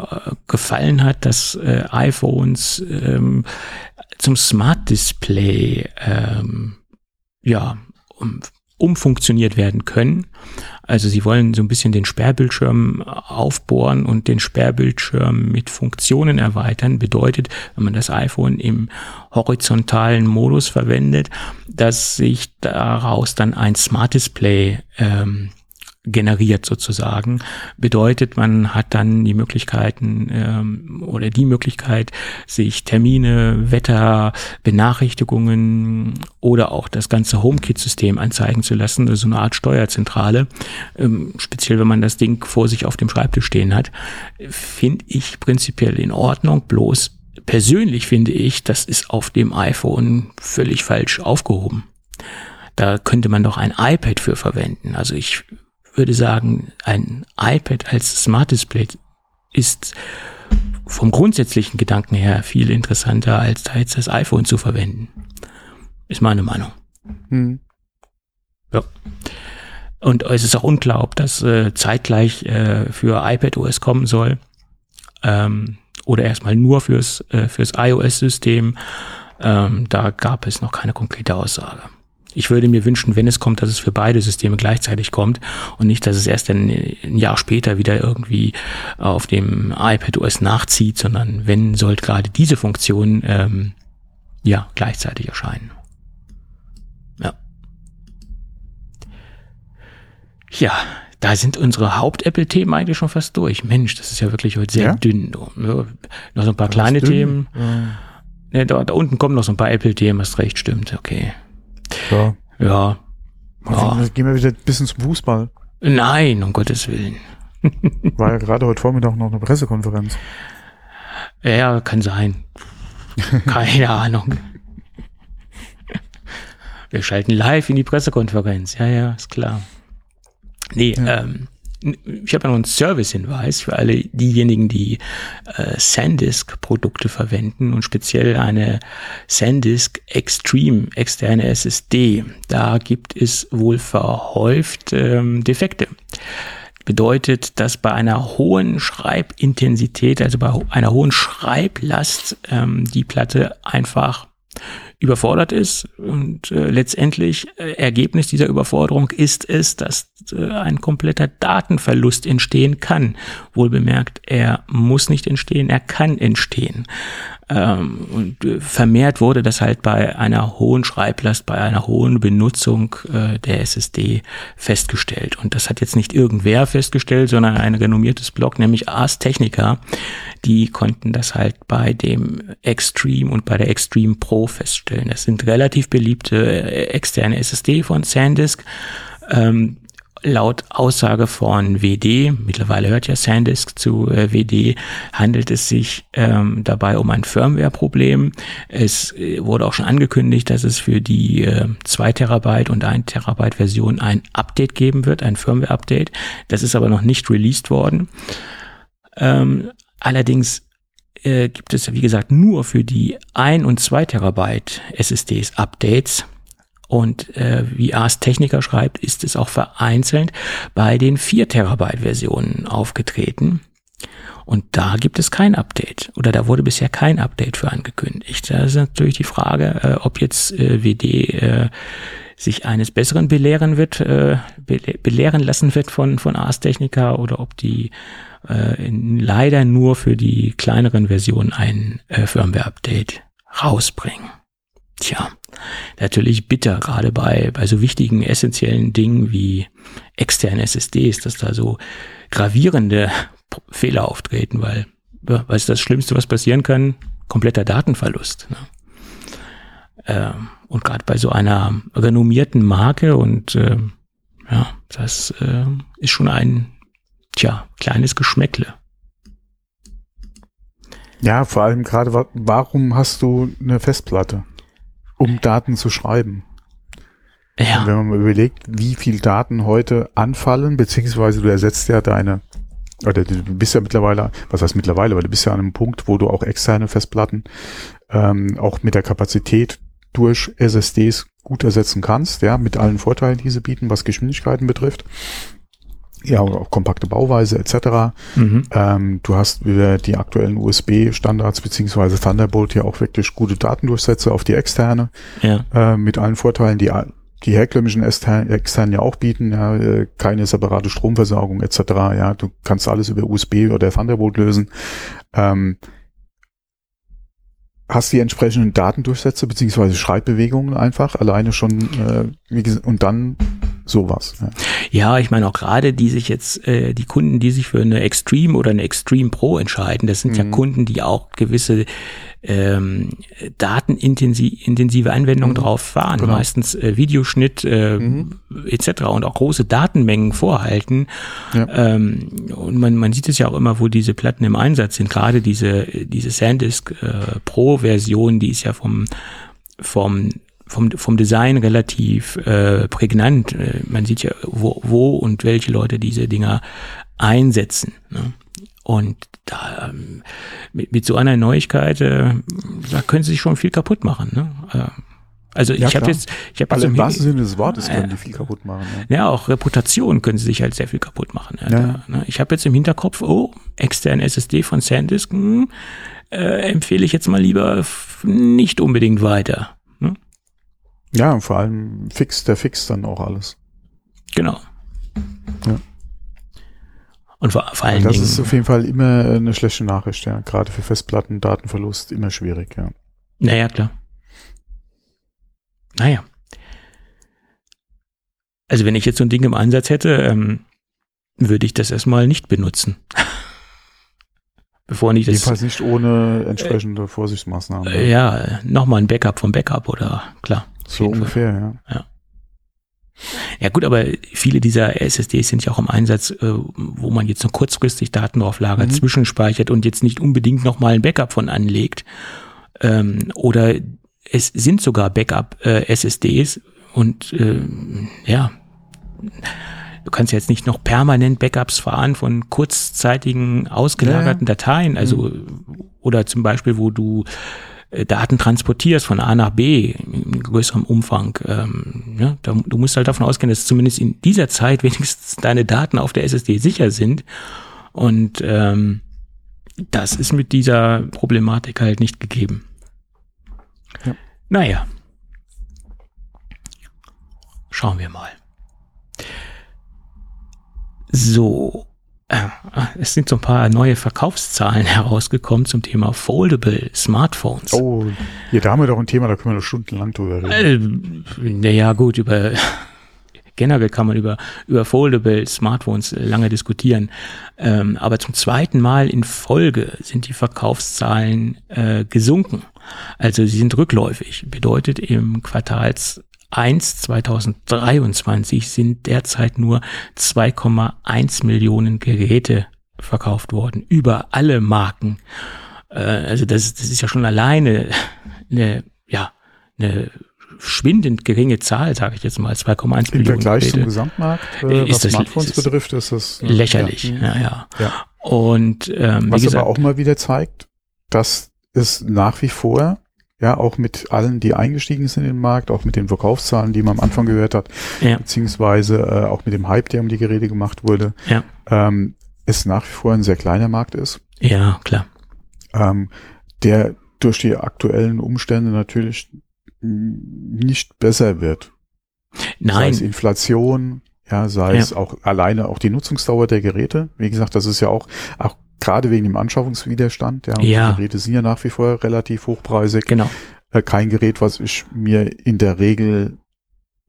gefallen hat, dass äh, iPhones ähm, zum Smart Display ähm, ja um, umfunktioniert werden können. Also sie wollen so ein bisschen den Sperrbildschirm aufbohren und den Sperrbildschirm mit Funktionen erweitern. Bedeutet, wenn man das iPhone im horizontalen Modus verwendet, dass sich daraus dann ein Smart Display ähm, generiert sozusagen. Bedeutet, man hat dann die Möglichkeiten ähm, oder die Möglichkeit, sich Termine, Wetter, Benachrichtigungen oder auch das ganze HomeKit-System anzeigen zu lassen, also so eine Art Steuerzentrale, ähm, speziell wenn man das Ding vor sich auf dem Schreibtisch stehen hat, finde ich prinzipiell in Ordnung, bloß persönlich finde ich, das ist auf dem iPhone völlig falsch aufgehoben. Da könnte man doch ein iPad für verwenden. Also ich würde sagen, ein iPad als Smart Display ist vom grundsätzlichen Gedanken her viel interessanter, als da jetzt das iPhone zu verwenden. Ist meine Meinung. Hm. Ja. Und es ist auch unklar, ob das äh, zeitgleich äh, für iPad OS kommen soll ähm, oder erstmal nur fürs, äh, fürs iOS-System. Ähm, da gab es noch keine konkrete Aussage. Ich würde mir wünschen, wenn es kommt, dass es für beide Systeme gleichzeitig kommt und nicht, dass es erst ein, ein Jahr später wieder irgendwie auf dem iPad OS nachzieht, sondern wenn sollte gerade diese Funktion ähm, ja gleichzeitig erscheinen. Ja. Ja, da sind unsere Haupt-Apple-Themen eigentlich schon fast durch. Mensch, das ist ja wirklich heute sehr Ja? dünn. Ja, noch so ein paar Das kleine. Themen. Ja. Ne, da, da unten kommen noch so ein paar Apple-Themen, hast recht, stimmt, okay. Ja. Ja. Ja. Gehen wir wieder ein bisschen zum Fußball. Nein, um Gottes Willen. War ja gerade heute Vormittag noch eine Pressekonferenz. Ja, kann sein. Keine Ahnung. Wir schalten live in die Pressekonferenz. Ja, ja, ist klar. Nee, ähm, ich habe noch einen Service-Hinweis für alle diejenigen, die äh, SanDisk-Produkte verwenden und speziell eine SanDisk Extreme externe SSD. Da gibt es wohl verhäuft ähm, Defekte. Bedeutet, dass bei einer hohen Schreibintensität, also bei einer hohen Schreiblast, ähm, die Platte einfach überfordert ist und äh, letztendlich äh, Ergebnis dieser Überforderung ist es, dass äh, ein kompletter Datenverlust entstehen kann. Wohlbemerkt, er muss nicht entstehen, er kann entstehen. Ähm, und äh, vermehrt wurde das halt bei einer hohen Schreiblast, bei einer hohen Benutzung äh, der SSD festgestellt. Und das hat jetzt nicht irgendwer festgestellt, sondern ein renommiertes Blog, nämlich Ars Technica. Die konnten das halt bei dem Extreme und bei der Extreme Pro feststellen. Das sind relativ beliebte äh, externe SSD von SanDisk. Ähm, laut Aussage von WD, mittlerweile hört ja SanDisk zu äh, WD, handelt es sich ähm, dabei um ein Firmware-Problem. Es äh, wurde auch schon angekündigt, dass es für die äh, 2 Terabyte und 1 Terabyte Version ein Update geben wird, ein Firmware-Update. Das ist aber noch nicht released worden. Ähm, allerdings äh, gibt es, wie gesagt, nur für die 1 und 2 Terabyte SSDs Updates. Und äh, wie Ars Techniker schreibt, ist es auch vereinzelt bei den 4 Terabyte Versionen aufgetreten. Und da gibt es kein Update oder da wurde bisher kein Update für angekündigt. Da ist natürlich die Frage, äh, ob jetzt äh, WD äh, sich eines Besseren belehren wird, äh, belehren lassen wird von, von Ars Technica oder ob die äh, leider nur für die kleineren Versionen ein äh, Firmware-Update rausbringen. Tja, natürlich bitter, gerade bei, bei so wichtigen, essentiellen Dingen wie externe SSDs, dass da so gravierende Fehler auftreten, weil was ist das Schlimmste, was passieren kann? Kompletter Datenverlust. Ne? Äh, und gerade bei so einer renommierten Marke und äh, ja, das äh, ist schon ein, tja, kleines Geschmäckle. Ja, vor allem gerade, warum hast du eine Festplatte? Um Daten zu schreiben. Ja. Und wenn man mal überlegt, wie viel Daten heute anfallen, beziehungsweise du ersetzt ja deine, oder du bist ja mittlerweile, was heißt mittlerweile, aber du bist ja an einem Punkt, wo du auch externe Festplatten ähm, auch mit der Kapazität durch SSDs gut ersetzen kannst, ja, mit allen Vorteilen, die sie bieten, was Geschwindigkeiten betrifft ja, auch kompakte Bauweise etc. Mhm. Ähm, du hast wieder die aktuellen USB-Standards beziehungsweise Thunderbolt ja auch wirklich gute Datendurchsätze auf die externe ja. äh, mit allen Vorteilen, die die herkömmlichen externen ja auch bieten, ja, äh, keine separate Stromversorgung etc. Ja, du kannst alles über USB oder Thunderbolt lösen. Ähm, hast die entsprechenden Datendurchsätze beziehungsweise Schreibbewegungen einfach alleine schon äh, wie gesagt, und dann sowas. Ja, ja ich meine auch gerade die sich jetzt, äh, die Kunden, die sich für eine Extreme oder eine Extreme Pro entscheiden, das sind mhm. ja Kunden, die auch gewisse ähm, datenintensive Anwendungen mhm. drauf fahren, genau. meistens äh, Videoschnitt äh, mhm. etc. und auch große Datenmengen vorhalten. Ja. Ähm, und man, man sieht es ja auch immer, wo diese Platten im Einsatz sind. Gerade diese, diese SanDisk äh, Pro-Version, die ist ja vom vom vom, vom Design relativ äh, prägnant. Äh, man sieht ja, wo, wo und welche Leute diese Dinger einsetzen. Ne? Und da ähm, mit, mit so einer Neuigkeit, äh, da können sie sich schon viel kaputt machen. Ne? Äh, also ja, ich habe jetzt, ich habe also im wahrsten Sinne des Wortes können die viel kaputt machen. Ja. ja, auch Reputation können sie sich halt sehr viel kaputt machen. Ja, da, ne? Ich habe jetzt im Hinterkopf, oh, externe SSD von SanDisk, hm, äh, empfehle ich jetzt mal lieber nicht unbedingt weiter. Ja, und vor allem fix, der fix dann auch alles. Genau. Ja. Und vor, vor allen das Dingen. Das ist auf jeden Fall immer eine schlechte Nachricht, ja. Gerade für Festplatten, Datenverlust immer schwierig, ja. Naja, klar. Naja. Also wenn ich jetzt so ein Ding im Einsatz hätte, ähm, würde ich das erstmal nicht benutzen. Bevor nicht das. Jedenfalls nicht ohne entsprechende äh, Vorsichtsmaßnahmen. Äh, ja, nochmal ein Backup vom Backup oder klar. So ungefähr, ja. ja. Ja gut, aber viele dieser SSDs sind ja auch im Einsatz, äh, wo man jetzt nur kurzfristig Daten drauf lagert, mhm. zwischenspeichert und jetzt nicht unbedingt nochmal ein Backup von anlegt. Ähm, oder es sind sogar Backup-SSDs äh, und äh, ja, du kannst jetzt nicht noch permanent Backups fahren von kurzzeitigen ausgelagerten ja. Dateien, also mhm. oder zum Beispiel, wo du Daten transportierst von A nach B in größerem Umfang, ähm, ja, da, du musst halt davon ausgehen, dass zumindest in dieser Zeit wenigstens deine Daten auf der SSD sicher sind. Und ähm, das ist mit dieser Problematik halt nicht gegeben. Ja. Naja. Schauen wir mal. So, äh, es sind so ein paar neue Verkaufszahlen herausgekommen zum Thema Foldable Smartphones. Oh, hier, da haben wir doch ein Thema, da können wir noch stundenlang drüber reden. Äh, naja, gut, über generell kann man über, über Foldable Smartphones lange diskutieren. Ähm, aber zum zweiten Mal in Folge sind die Verkaufszahlen äh, gesunken. Also sie sind rückläufig. Bedeutet im Quartals 1 2023 sind derzeit nur 2,1 Millionen Geräte verkauft worden über alle Marken. Äh, also das, das ist ja schon alleine eine, ja, eine schwindend geringe Zahl, sage ich jetzt mal, 2,1 Millionen. Im Vergleich Geräte. zum Gesamtmarkt, äh, ist was das, Smartphones ist betrifft, ist das äh, lächerlich. Ja, ja. ja. ja. Und ähm, was gesagt, aber auch mal wieder zeigt, dass es nach wie vor ja, auch mit allen, die eingestiegen sind in den Markt, auch mit den Verkaufszahlen, die man am Anfang gehört hat, ja. beziehungsweise äh, auch mit dem Hype, der um die Geräte gemacht wurde, ja. ähm, es nach wie vor ein sehr kleiner Markt ist. Ja, klar. Ähm, der durch die aktuellen Umstände natürlich nicht besser wird. Nein. Sei es Inflation, ja, sei Ja. es auch alleine auch die Nutzungsdauer der Geräte. Wie gesagt, das ist ja auch, auch gerade wegen dem Anschaffungswiderstand, ja, Ja. die Geräte sind ja nach wie vor relativ hochpreisig. Genau. Äh, kein Gerät, was ich mir in der Regel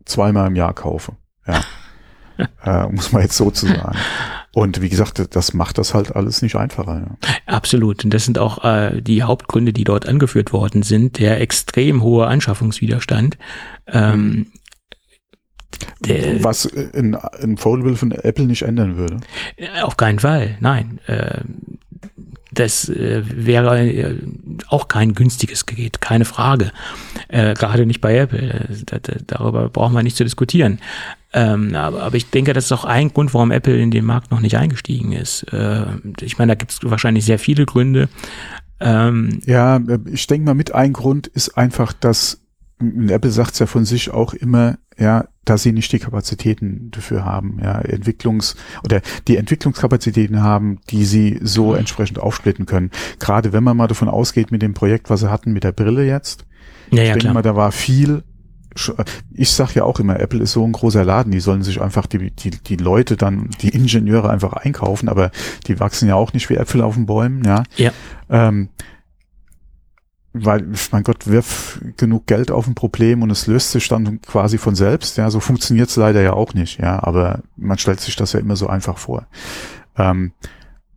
zweimal im Jahr kaufe. Ja. äh, muss man jetzt so zu sagen. Und wie gesagt, das macht das halt alles nicht einfacher. Ja. Absolut. Und das sind auch äh, die Hauptgründe, die dort angeführt worden sind. Der extrem hohe Anschaffungswiderstand. Ähm, der, Was ein, ein Foldable von Apple nicht ändern würde. Äh, Auf keinen Fall, nein. Ähm, Das äh, wäre äh, auch kein günstiges Gerät, keine Frage. Äh, Gerade nicht bei Apple. Da, da, darüber brauchen wir nicht zu diskutieren. Ähm, aber, aber ich denke, das ist auch ein Grund, warum Apple in den Markt noch nicht eingestiegen ist. Äh, ich meine, da gibt es wahrscheinlich sehr viele Gründe. Ähm, Ja, ich denke mal, mit ein Grund ist einfach, dass Apple sagt ja von sich auch immer, ja, dass sie nicht die Kapazitäten dafür haben, ja, Entwicklungs- oder die Entwicklungskapazitäten haben, die sie so entsprechend aufsplitten können. Gerade wenn man mal davon ausgeht mit dem Projekt, was sie hatten mit der Brille jetzt. ja, ich ja, denke klar. mal, da war viel. Ich sag ja auch immer, Apple ist so ein großer Laden, die sollen sich einfach die, die, die Leute dann, die Ingenieure einfach einkaufen, aber die wachsen ja auch nicht wie Äpfel auf den Bäumen, ja. Ja. Ähm, weil, mein Gott, wirf genug Geld auf ein Problem und es löst sich dann quasi von selbst. Ja, so funktioniert's leider ja auch nicht. Ja, aber man stellt sich das ja immer so einfach vor. Ähm,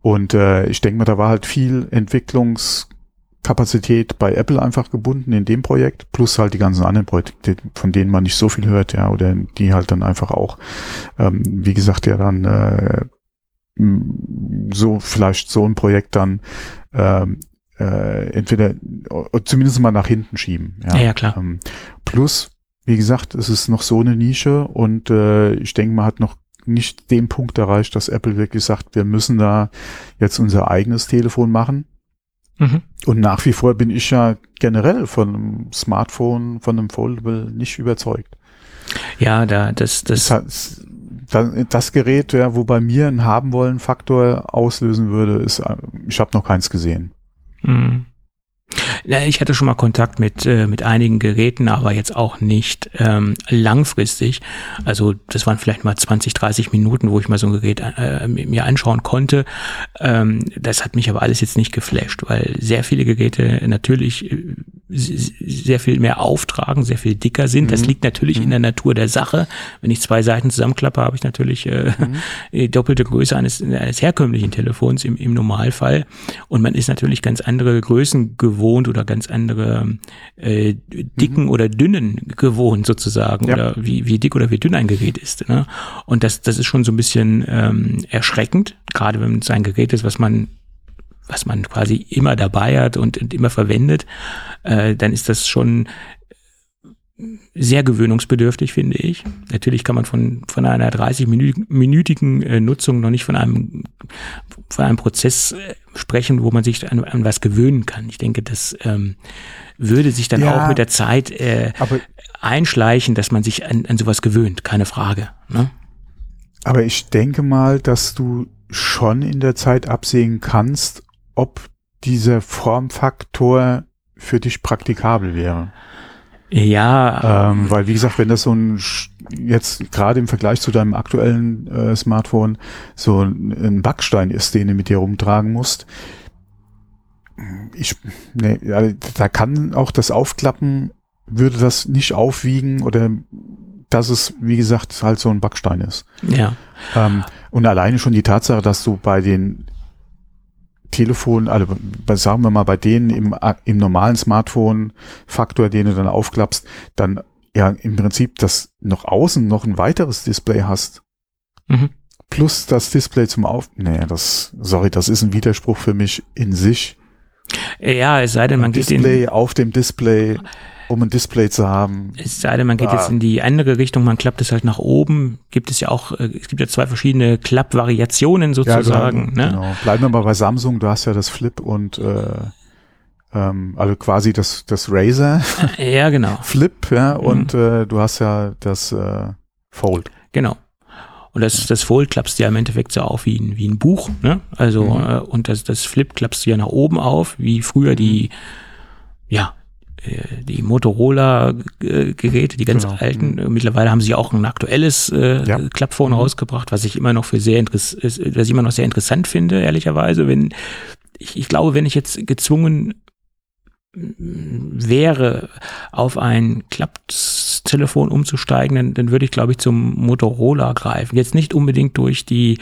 und äh, ich denke mal, da war halt viel Entwicklungskapazität bei Apple einfach gebunden in dem Projekt, plus halt die ganzen anderen Projekte, von denen man nicht so viel hört, ja, oder die halt dann einfach auch, ähm, wie gesagt, ja dann äh, so vielleicht so ein Projekt dann ähm, äh, entweder äh, zumindest mal nach hinten schieben. Ja, Ja, ja, klar. Ähm, plus, wie gesagt, es ist noch so eine Nische und äh, ich denke, man hat noch nicht den Punkt erreicht, dass Apple wirklich sagt, wir müssen da jetzt unser eigenes Telefon machen. Mhm. Und nach wie vor bin ich ja generell von einem Smartphone, von einem Foldable nicht überzeugt. Ja, da, das, Das, das, das Gerät, ja, wo bei mir ein haben wollen Faktor auslösen würde, ist, äh, ich habe noch keins gesehen. Mhm. Ich hatte schon mal Kontakt mit, äh, mit einigen Geräten, aber jetzt auch nicht ähm, langfristig. Also das waren vielleicht mal 20, 30 Minuten, wo ich mal so ein Gerät äh, mir anschauen konnte. Ähm, das hat mich aber alles jetzt nicht geflasht, weil sehr viele Geräte natürlich äh, sehr viel mehr auftragen, sehr viel dicker sind. Das Mhm. liegt natürlich in der Natur der Sache. Wenn ich zwei Seiten zusammenklappe, habe ich natürlich äh, die doppelte Größe eines, eines herkömmlichen Telefons im, im Normalfall. Und man ist natürlich ganz andere Größen gewohnt oder ganz andere äh, dicken oder dünnen gewohnt sozusagen Ja. oder wie, wie dick oder wie dünn ein Gerät ist. Ne? Und das, das ist schon so ein bisschen ähm, erschreckend, gerade wenn es ein Gerät ist, was man was man quasi immer dabei hat und, und immer verwendet, äh, dann ist das schon sehr gewöhnungsbedürftig, finde ich. Natürlich kann man von, von einer 30-minütigen äh, Nutzung noch nicht von einem, von einem Prozess äh, sprechen, wo man sich an, an was gewöhnen kann. Ich denke, das ähm, würde sich dann Ja. auch mit der Zeit äh, einschleichen, dass man sich an, an sowas gewöhnt, keine Frage. Ne? aber ich denke mal, dass du schon in der Zeit absehen kannst, ob dieser Formfaktor für dich praktikabel wäre. Ja, Ähm, weil, wie gesagt, wenn das so ein, jetzt gerade im Vergleich zu deinem aktuellen äh, Smartphone so ein, ein Backstein ist, den du mit dir rumtragen musst, ich, nee, da kann auch das Aufklappen, würde das nicht aufwiegen oder dass es, wie gesagt, halt so ein Backstein ist. ja, Ähm, und alleine schon die Tatsache, dass du bei den Telefonen, also sagen wir mal, bei denen im, im normalen Smartphone-Faktor, den du dann aufklappst, dann ja im Prinzip das noch außen noch ein weiteres Display hast. Mhm. Plus das Display zum Auf. Nee, das, sorry, das ist ein Widerspruch für mich in sich. Ja, es sei denn, man geht Display auf dem Display, um ein Display zu haben. Es sei denn, man geht ah. jetzt in die andere Richtung, man klappt es halt nach oben. Gibt es ja auch, äh, es gibt ja zwei verschiedene Klappvariationen sozusagen. Ja, genau, ne? genau. Bleiben wir mal bei Samsung, du hast ja das Flip und äh, ähm, also quasi das, das Razer. Ja, genau. Flip, ja, mhm. und äh, du hast ja das äh, Fold. Genau. Und das, das Fold klappst du ja im Endeffekt so auf wie ein, wie ein Buch, ne? Also, mhm. äh, und das, das Flip klappst du ja nach oben auf, wie früher die, ja, die Motorola-Geräte, die ganz genau. alten. Mhm. Mittlerweile haben sie auch ein aktuelles äh, ja. Klappphone mhm. rausgebracht, was ich immer noch für sehr interessant, was ich immer noch sehr interessant finde, ehrlicherweise. Wenn ich, ich glaube, wenn ich jetzt gezwungen wäre, auf ein Klapptelefon umzusteigen, dann, dann würde ich, glaube ich, zum Motorola greifen. Jetzt nicht unbedingt durch die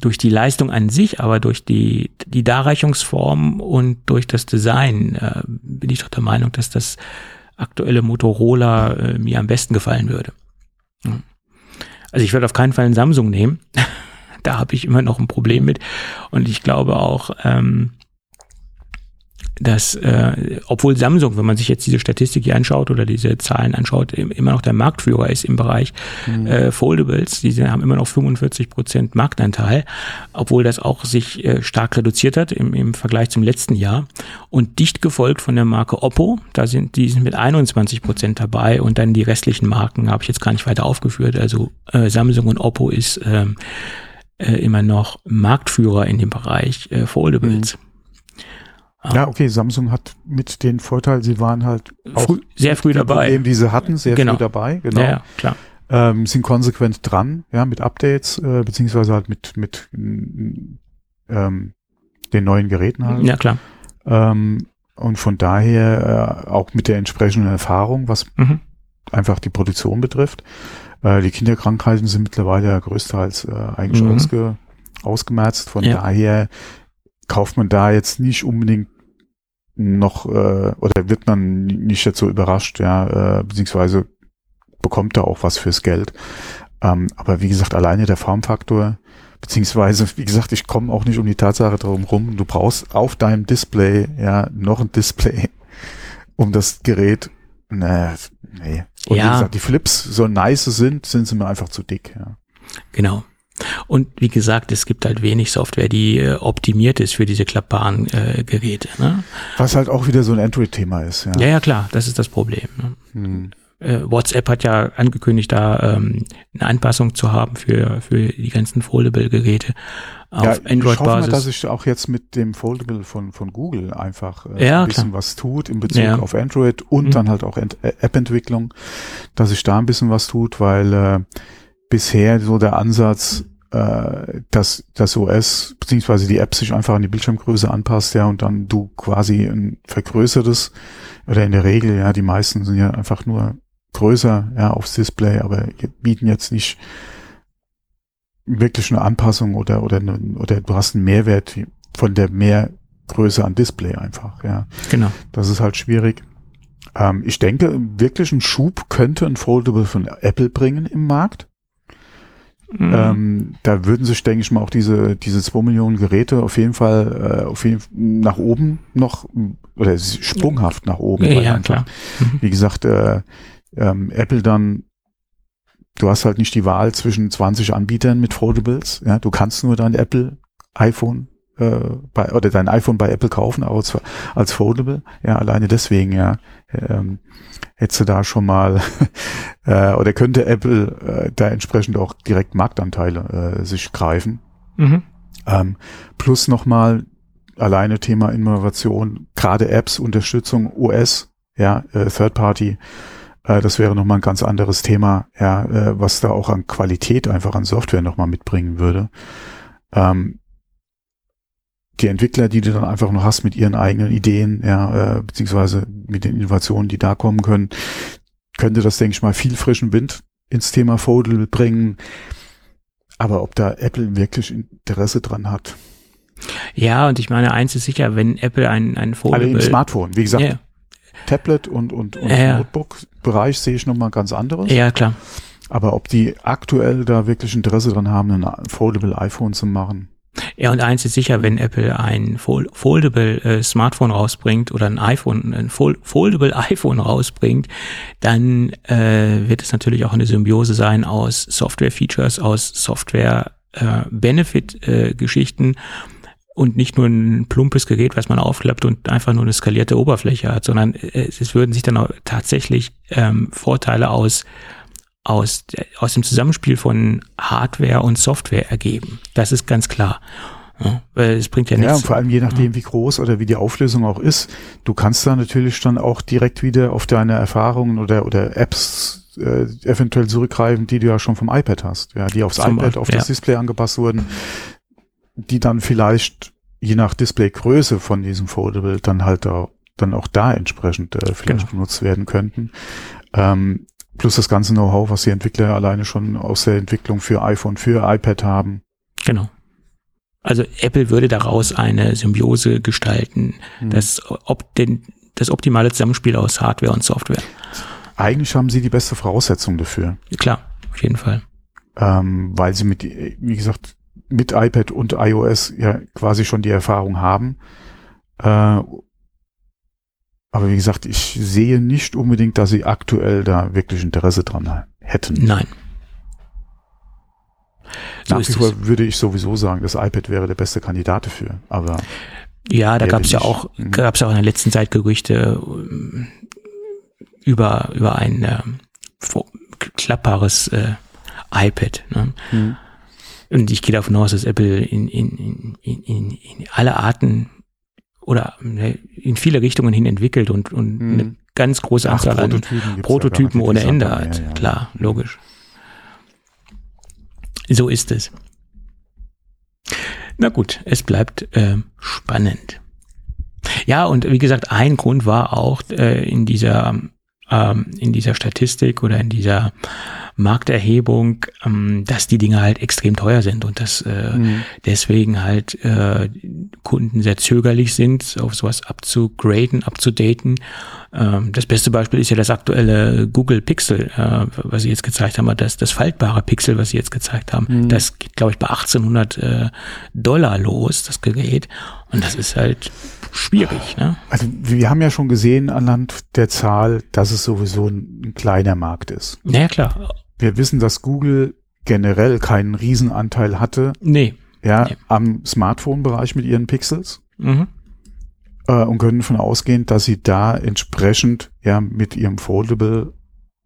durch die Leistung an sich, aber durch die, die Darreichungsform und durch das Design äh, bin ich doch der Meinung, dass das aktuelle Motorola äh, mir am besten gefallen würde. Also ich würde auf keinen Fall einen Samsung nehmen. da habe ich immer noch ein Problem mit. Und ich glaube auch, ähm, dass, äh, obwohl Samsung, wenn man sich jetzt diese Statistik hier anschaut oder diese Zahlen anschaut, immer noch der Marktführer ist im Bereich mhm. äh, Foldables. Die haben immer noch 45 Prozent Marktanteil, obwohl das auch sich äh, stark reduziert hat im, im Vergleich zum letzten Jahr. Und dicht gefolgt von der Marke Oppo, da sind die sind mit 21 Prozent dabei und dann die restlichen Marken habe ich jetzt gar nicht weiter aufgeführt. Also äh, Samsung und Oppo ist ähm, äh, immer noch Marktführer in dem Bereich äh, Foldables. Mhm. Ja, okay, Samsung hat mit den Vorteil, sie waren halt früh, sehr früh dabei. Problem, die sie hatten, sehr genau. früh dabei, genau. Ja, ja klar. Ähm, sind konsequent dran, ja, mit Updates, äh, beziehungsweise halt mit, mit ähm, den neuen Geräten halt. Ja, klar. Ähm, und von daher äh, auch mit der entsprechenden Erfahrung, was mhm. einfach die Produktion betrifft. Äh, die Kinderkrankheiten sind mittlerweile ja größtenteils äh, eigentlich mhm. ausge, ausgemerzt. Von ja. daher kauft man da jetzt nicht unbedingt noch äh, oder wird man nicht jetzt so überrascht, ja, äh, beziehungsweise bekommt da auch was fürs Geld. Ähm, aber wie gesagt, alleine der Formfaktor, beziehungsweise, wie gesagt, ich komme auch nicht um die Tatsache drum rum, du brauchst auf deinem Display ja noch ein Display, um das Gerät, ne, nee. Und ja. wie gesagt, die Flips, so nice sind, sind sie mir einfach zu dick, ja. Genau. Und wie gesagt, es gibt halt wenig Software, die äh, optimiert ist für diese klappbaren äh, Geräte. Ne? Was halt auch wieder so ein Android-Thema ist. Ja. ja, ja, klar, das ist das Problem. Ne? Hm. Äh, WhatsApp hat ja angekündigt, da ähm, eine Anpassung zu haben für, für die ganzen Foldable-Geräte auf ja, Android-Basis. Ich hoffe dass sich auch jetzt mit dem Foldable von, von Google einfach äh, ja, ein bisschen klar. was tut in Bezug ja. auf Android und mhm. dann halt auch äh, App-Entwicklung, dass sich da ein bisschen was tut, weil äh, bisher so der Ansatz, äh, dass das OS beziehungsweise die App sich einfach an die Bildschirmgröße anpasst, ja, und dann du quasi ein vergrößertes oder in der Regel, ja, die meisten sind ja einfach nur größer, ja, aufs Display, aber bieten jetzt nicht wirklich eine Anpassung oder oder oder du hast einen Mehrwert von der Mehrgröße an Display einfach, ja. Genau. Das ist halt schwierig. Ähm, ich denke, wirklich ein Schub könnte ein Foldable von Apple bringen im Markt. Mhm. Ähm, da würden sich, denke ich mal, auch diese, diese zwei Millionen Geräte auf jeden Fall äh, auf jeden, nach oben noch oder sprunghaft nach oben. Ja, ja klar. Mhm. Wie gesagt, äh, ähm, Apple dann, du hast halt nicht die Wahl zwischen 20 Anbietern mit Foldables. Ja, du kannst nur dein Apple iPhone äh, bei, oder dein iPhone bei Apple kaufen, als, als Foldable. Ja, alleine deswegen, ja. Ähm, hättest du da schon mal äh, oder könnte Apple äh, da entsprechend auch direkt Marktanteile äh, sich greifen. Mhm. Ähm, plus nochmal alleine Thema Innovation, gerade Apps, Unterstützung, OS, ja, äh, Third Party, äh, das wäre nochmal ein ganz anderes Thema, ja, äh, was da auch an Qualität einfach an Software nochmal mitbringen würde. Ähm, die Entwickler, die du dann einfach noch hast mit ihren eigenen Ideen, ja, äh, beziehungsweise mit den Innovationen, die da kommen können, könnte das, denke ich mal, viel frischen Wind ins Thema Foldable bringen. Aber ob da Apple wirklich Interesse dran hat. Ja, und ich meine, eins ist sicher, wenn Apple ein, ein Foldable... Alle im Smartphone, wie gesagt. Yeah. Tablet und, und, und Ja. Notebook-Bereich sehe ich nochmal ganz anderes. Ja, klar. Aber ob die aktuell da wirklich Interesse dran haben, ein Foldable iPhone zu machen, Ja, und eins ist sicher, wenn Apple ein Fol- Foldable äh, Smartphone rausbringt oder ein iPhone, ein Fol Foldable iPhone rausbringt, dann äh, wird es natürlich auch eine Symbiose sein aus Software-Features, aus Software-Benefit-Geschichten und nicht nur ein plumpes Gerät, was man aufklappt und einfach nur eine skalierte Oberfläche hat, sondern äh, es würden sich dann auch tatsächlich ähm, Vorteile aus aus, aus dem Zusammenspiel von Hardware und Software ergeben. Das ist ganz klar. Ja, weil es bringt ja Ja, und nichts. vor allem je nachdem, wie groß oder wie die Auflösung auch ist, du kannst da natürlich dann auch direkt wieder auf deine Erfahrungen oder, oder Apps äh, eventuell zurückgreifen, die du ja schon vom iPad hast, ja, die aufs Zum iPad, auf das ja. Display angepasst wurden, die dann vielleicht je nach Displaygröße von diesem Foldable dann halt auch, dann auch da entsprechend äh, vielleicht Genau. benutzt werden könnten. Ähm, plus das ganze Know-how, was die Entwickler alleine schon aus der Entwicklung für iPhone, für iPad haben. Genau. Also Apple würde daraus eine Symbiose gestalten, Hm. das, ob den, das optimale Zusammenspiel aus Hardware und Software. Eigentlich haben sie die beste Voraussetzung dafür. Klar, auf jeden Fall. ähm, weil sie mit, wie gesagt, mit iPad und iOS ja quasi schon die Erfahrung haben. Äh, aber wie gesagt, ich sehe nicht unbedingt, dass sie aktuell da wirklich Interesse dran hätten. Nein. So Nach wie vor würde ich sowieso sagen, das iPad wäre der beste Kandidat dafür. Aber Ja, da gab es ja auch, Mhm. gab es ja auch in der letzten Zeit Gerüchte ähm, über, über ein vo- klappbares äh, iPad. Ne? Und ich gehe davon aus, dass Apple in, in, in, in, in alle Arten oder ne, in viele Richtungen hin entwickelt und, und Mhm. eine ganz große Anzahl an Prototypen Prototypen ohne Ende hat. ja, ja. Klar, logisch. So ist es. Na gut, es bleibt ähm, spannend. Ja, und wie gesagt, ein Grund war auch äh, in dieser ähm, in dieser Statistik oder in dieser Markterhebung, ähm, dass die Dinge halt extrem teuer sind und dass äh, Mhm. deswegen halt äh, Kunden sehr zögerlich sind, auf sowas abzugraden, abzudaten. Ähm, das beste Beispiel ist ja das aktuelle Google Pixel, äh, was sie jetzt gezeigt haben, das, das faltbare Pixel, was sie jetzt gezeigt haben. Mhm. Das geht, glaube ich, bei 1800 äh, Dollar los, das Gerät. Und das ist halt schwierig. Ne? Also wir haben ja schon gesehen anhand der Zahl, dass es sowieso ein, ein kleiner Markt ist. Naja, klar. Wir wissen, dass Google generell keinen Riesenanteil hatte Nee. ja, Nee. am Smartphone-Bereich mit ihren Pixels Mhm. äh, und können davon ausgehen, dass sie da entsprechend ja mit ihrem Foldable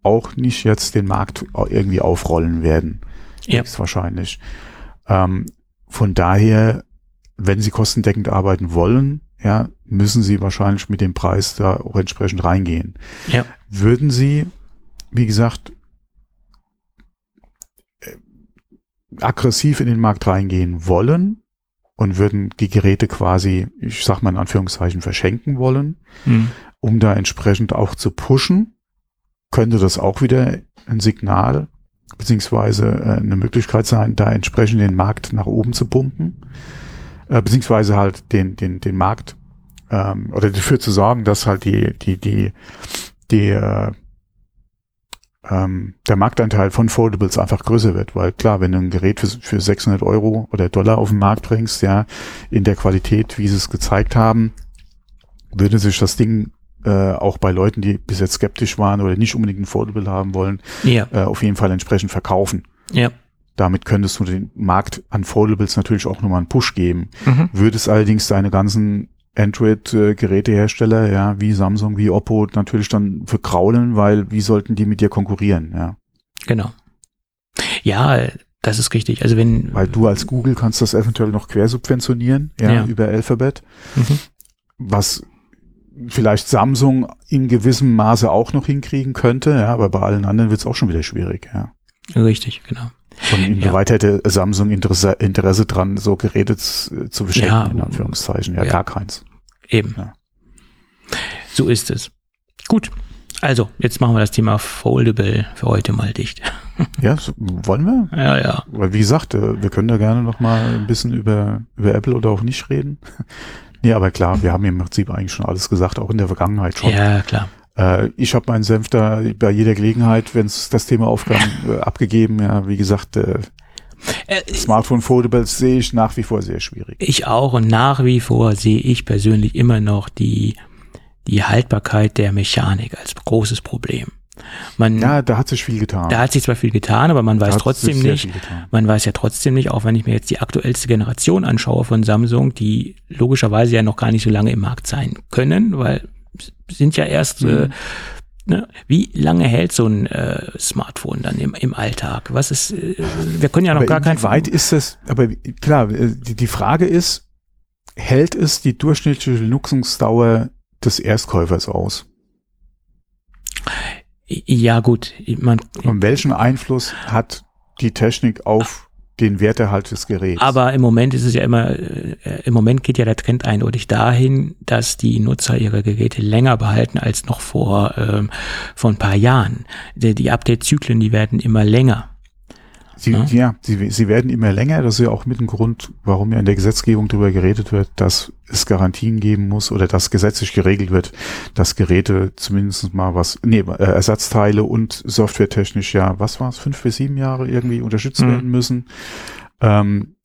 auch nicht jetzt den Markt irgendwie aufrollen werden. Ja. Ist wahrscheinlich. Ähm, von daher, wenn sie kostendeckend arbeiten wollen, ja, müssen sie wahrscheinlich mit dem Preis da auch entsprechend reingehen. Ja. Würden sie, wie gesagt, äh, aggressiv in den Markt reingehen wollen und würden die Geräte quasi, ich sag mal in Anführungszeichen, verschenken wollen, Mhm. um da entsprechend auch zu pushen, könnte das auch wieder ein Signal beziehungsweise äh, eine Möglichkeit sein, da entsprechend den Markt nach oben zu pumpen, äh, beziehungsweise halt den den den Markt ähm, oder dafür zu sorgen, dass halt die die die die äh, ähm, der Marktanteil von Foldables einfach größer wird, weil klar, wenn du ein Gerät für, für 600 Euro oder Dollar auf den Markt bringst, ja, in der Qualität, wie sie es gezeigt haben, würde sich das Ding äh, auch bei Leuten, die bis jetzt skeptisch waren oder nicht unbedingt ein Foldable haben wollen, Ja. äh, auf jeden Fall entsprechend verkaufen. Ja. Damit könntest du den Markt an Foldables natürlich auch nochmal einen Push geben. Mhm. Würdest allerdings deine ganzen Android-Gerätehersteller, ja, wie Samsung, wie Oppo, natürlich dann verkraulen, weil wie sollten die mit dir konkurrieren, ja? Genau. Ja, das ist richtig. Also wenn Weil du als Google kannst das eventuell noch quersubventionieren, ja, Ja. über Alphabet, Mhm. was vielleicht Samsung in gewissem Maße auch noch hinkriegen könnte, ja, aber bei allen anderen wird es auch schon wieder schwierig, ja. richtig, genau. Und inwieweit hätte Samsung Interesse, Interesse dran, so Geräte zu, zu beschenken, Ja. in Anführungszeichen? Ja, Ja. gar keins. Eben. Ja. So ist es. Gut. Also, jetzt machen wir das Thema Foldable für heute mal dicht. Ja, so, wollen wir? Ja, ja. Weil wie gesagt, äh, wir können da gerne noch mal ein bisschen über, über Apple oder auch nicht reden. Nee, aber klar, wir haben im Prinzip eigentlich schon alles gesagt, auch in der Vergangenheit schon. Ja, klar. Äh, ich habe meinen Senf da bei jeder Gelegenheit, wenn es das Thema aufkam, äh, abgegeben. Ja, wie gesagt, äh, Äh, Smartphone Foldables sehe ich nach wie vor sehr schwierig. Ich auch und nach wie vor sehe ich persönlich immer noch die, die Haltbarkeit der Mechanik als großes Problem. Man, Ja, da hat sich viel getan. da hat sich zwar viel getan, aber man Da weiß trotzdem nicht, man weiß ja trotzdem nicht, auch wenn ich mir jetzt die aktuellste Generation anschaue von Samsung, die logischerweise ja noch gar nicht so lange im Markt sein können, weil sind ja erst, äh, Mhm. Ne, wie lange hält so ein äh, Smartphone dann im, im Alltag? Was ist, äh, wir können ja noch aber gar kein weit ist das, aber klar, äh, die, die Frage ist, hält es die durchschnittliche Nutzungsdauer des Erstkäufers aus? Ja gut, man, Und welchen Einfluss hat die Technik auf den Werterhalt des Geräts? Aber im Moment ist es ja immer, äh, im Moment geht ja der Trend eindeutig dahin, dass die Nutzer ihre Geräte länger behalten als noch vor, ähm, vor ein paar Jahren. Die, die Update-Zyklen, die werden immer länger. Sie, Ja. ja, sie, sie werden immer länger. Das ist ja auch mit ein Grund, warum ja in der Gesetzgebung darüber geredet wird, dass es Garantien geben muss oder dass gesetzlich geregelt wird, dass Geräte zumindest mal was, nee, äh, Ersatzteile und softwaretechnisch ja, was war es, fünf bis sieben Jahre irgendwie unterstützt Mhm. werden müssen. Ähm,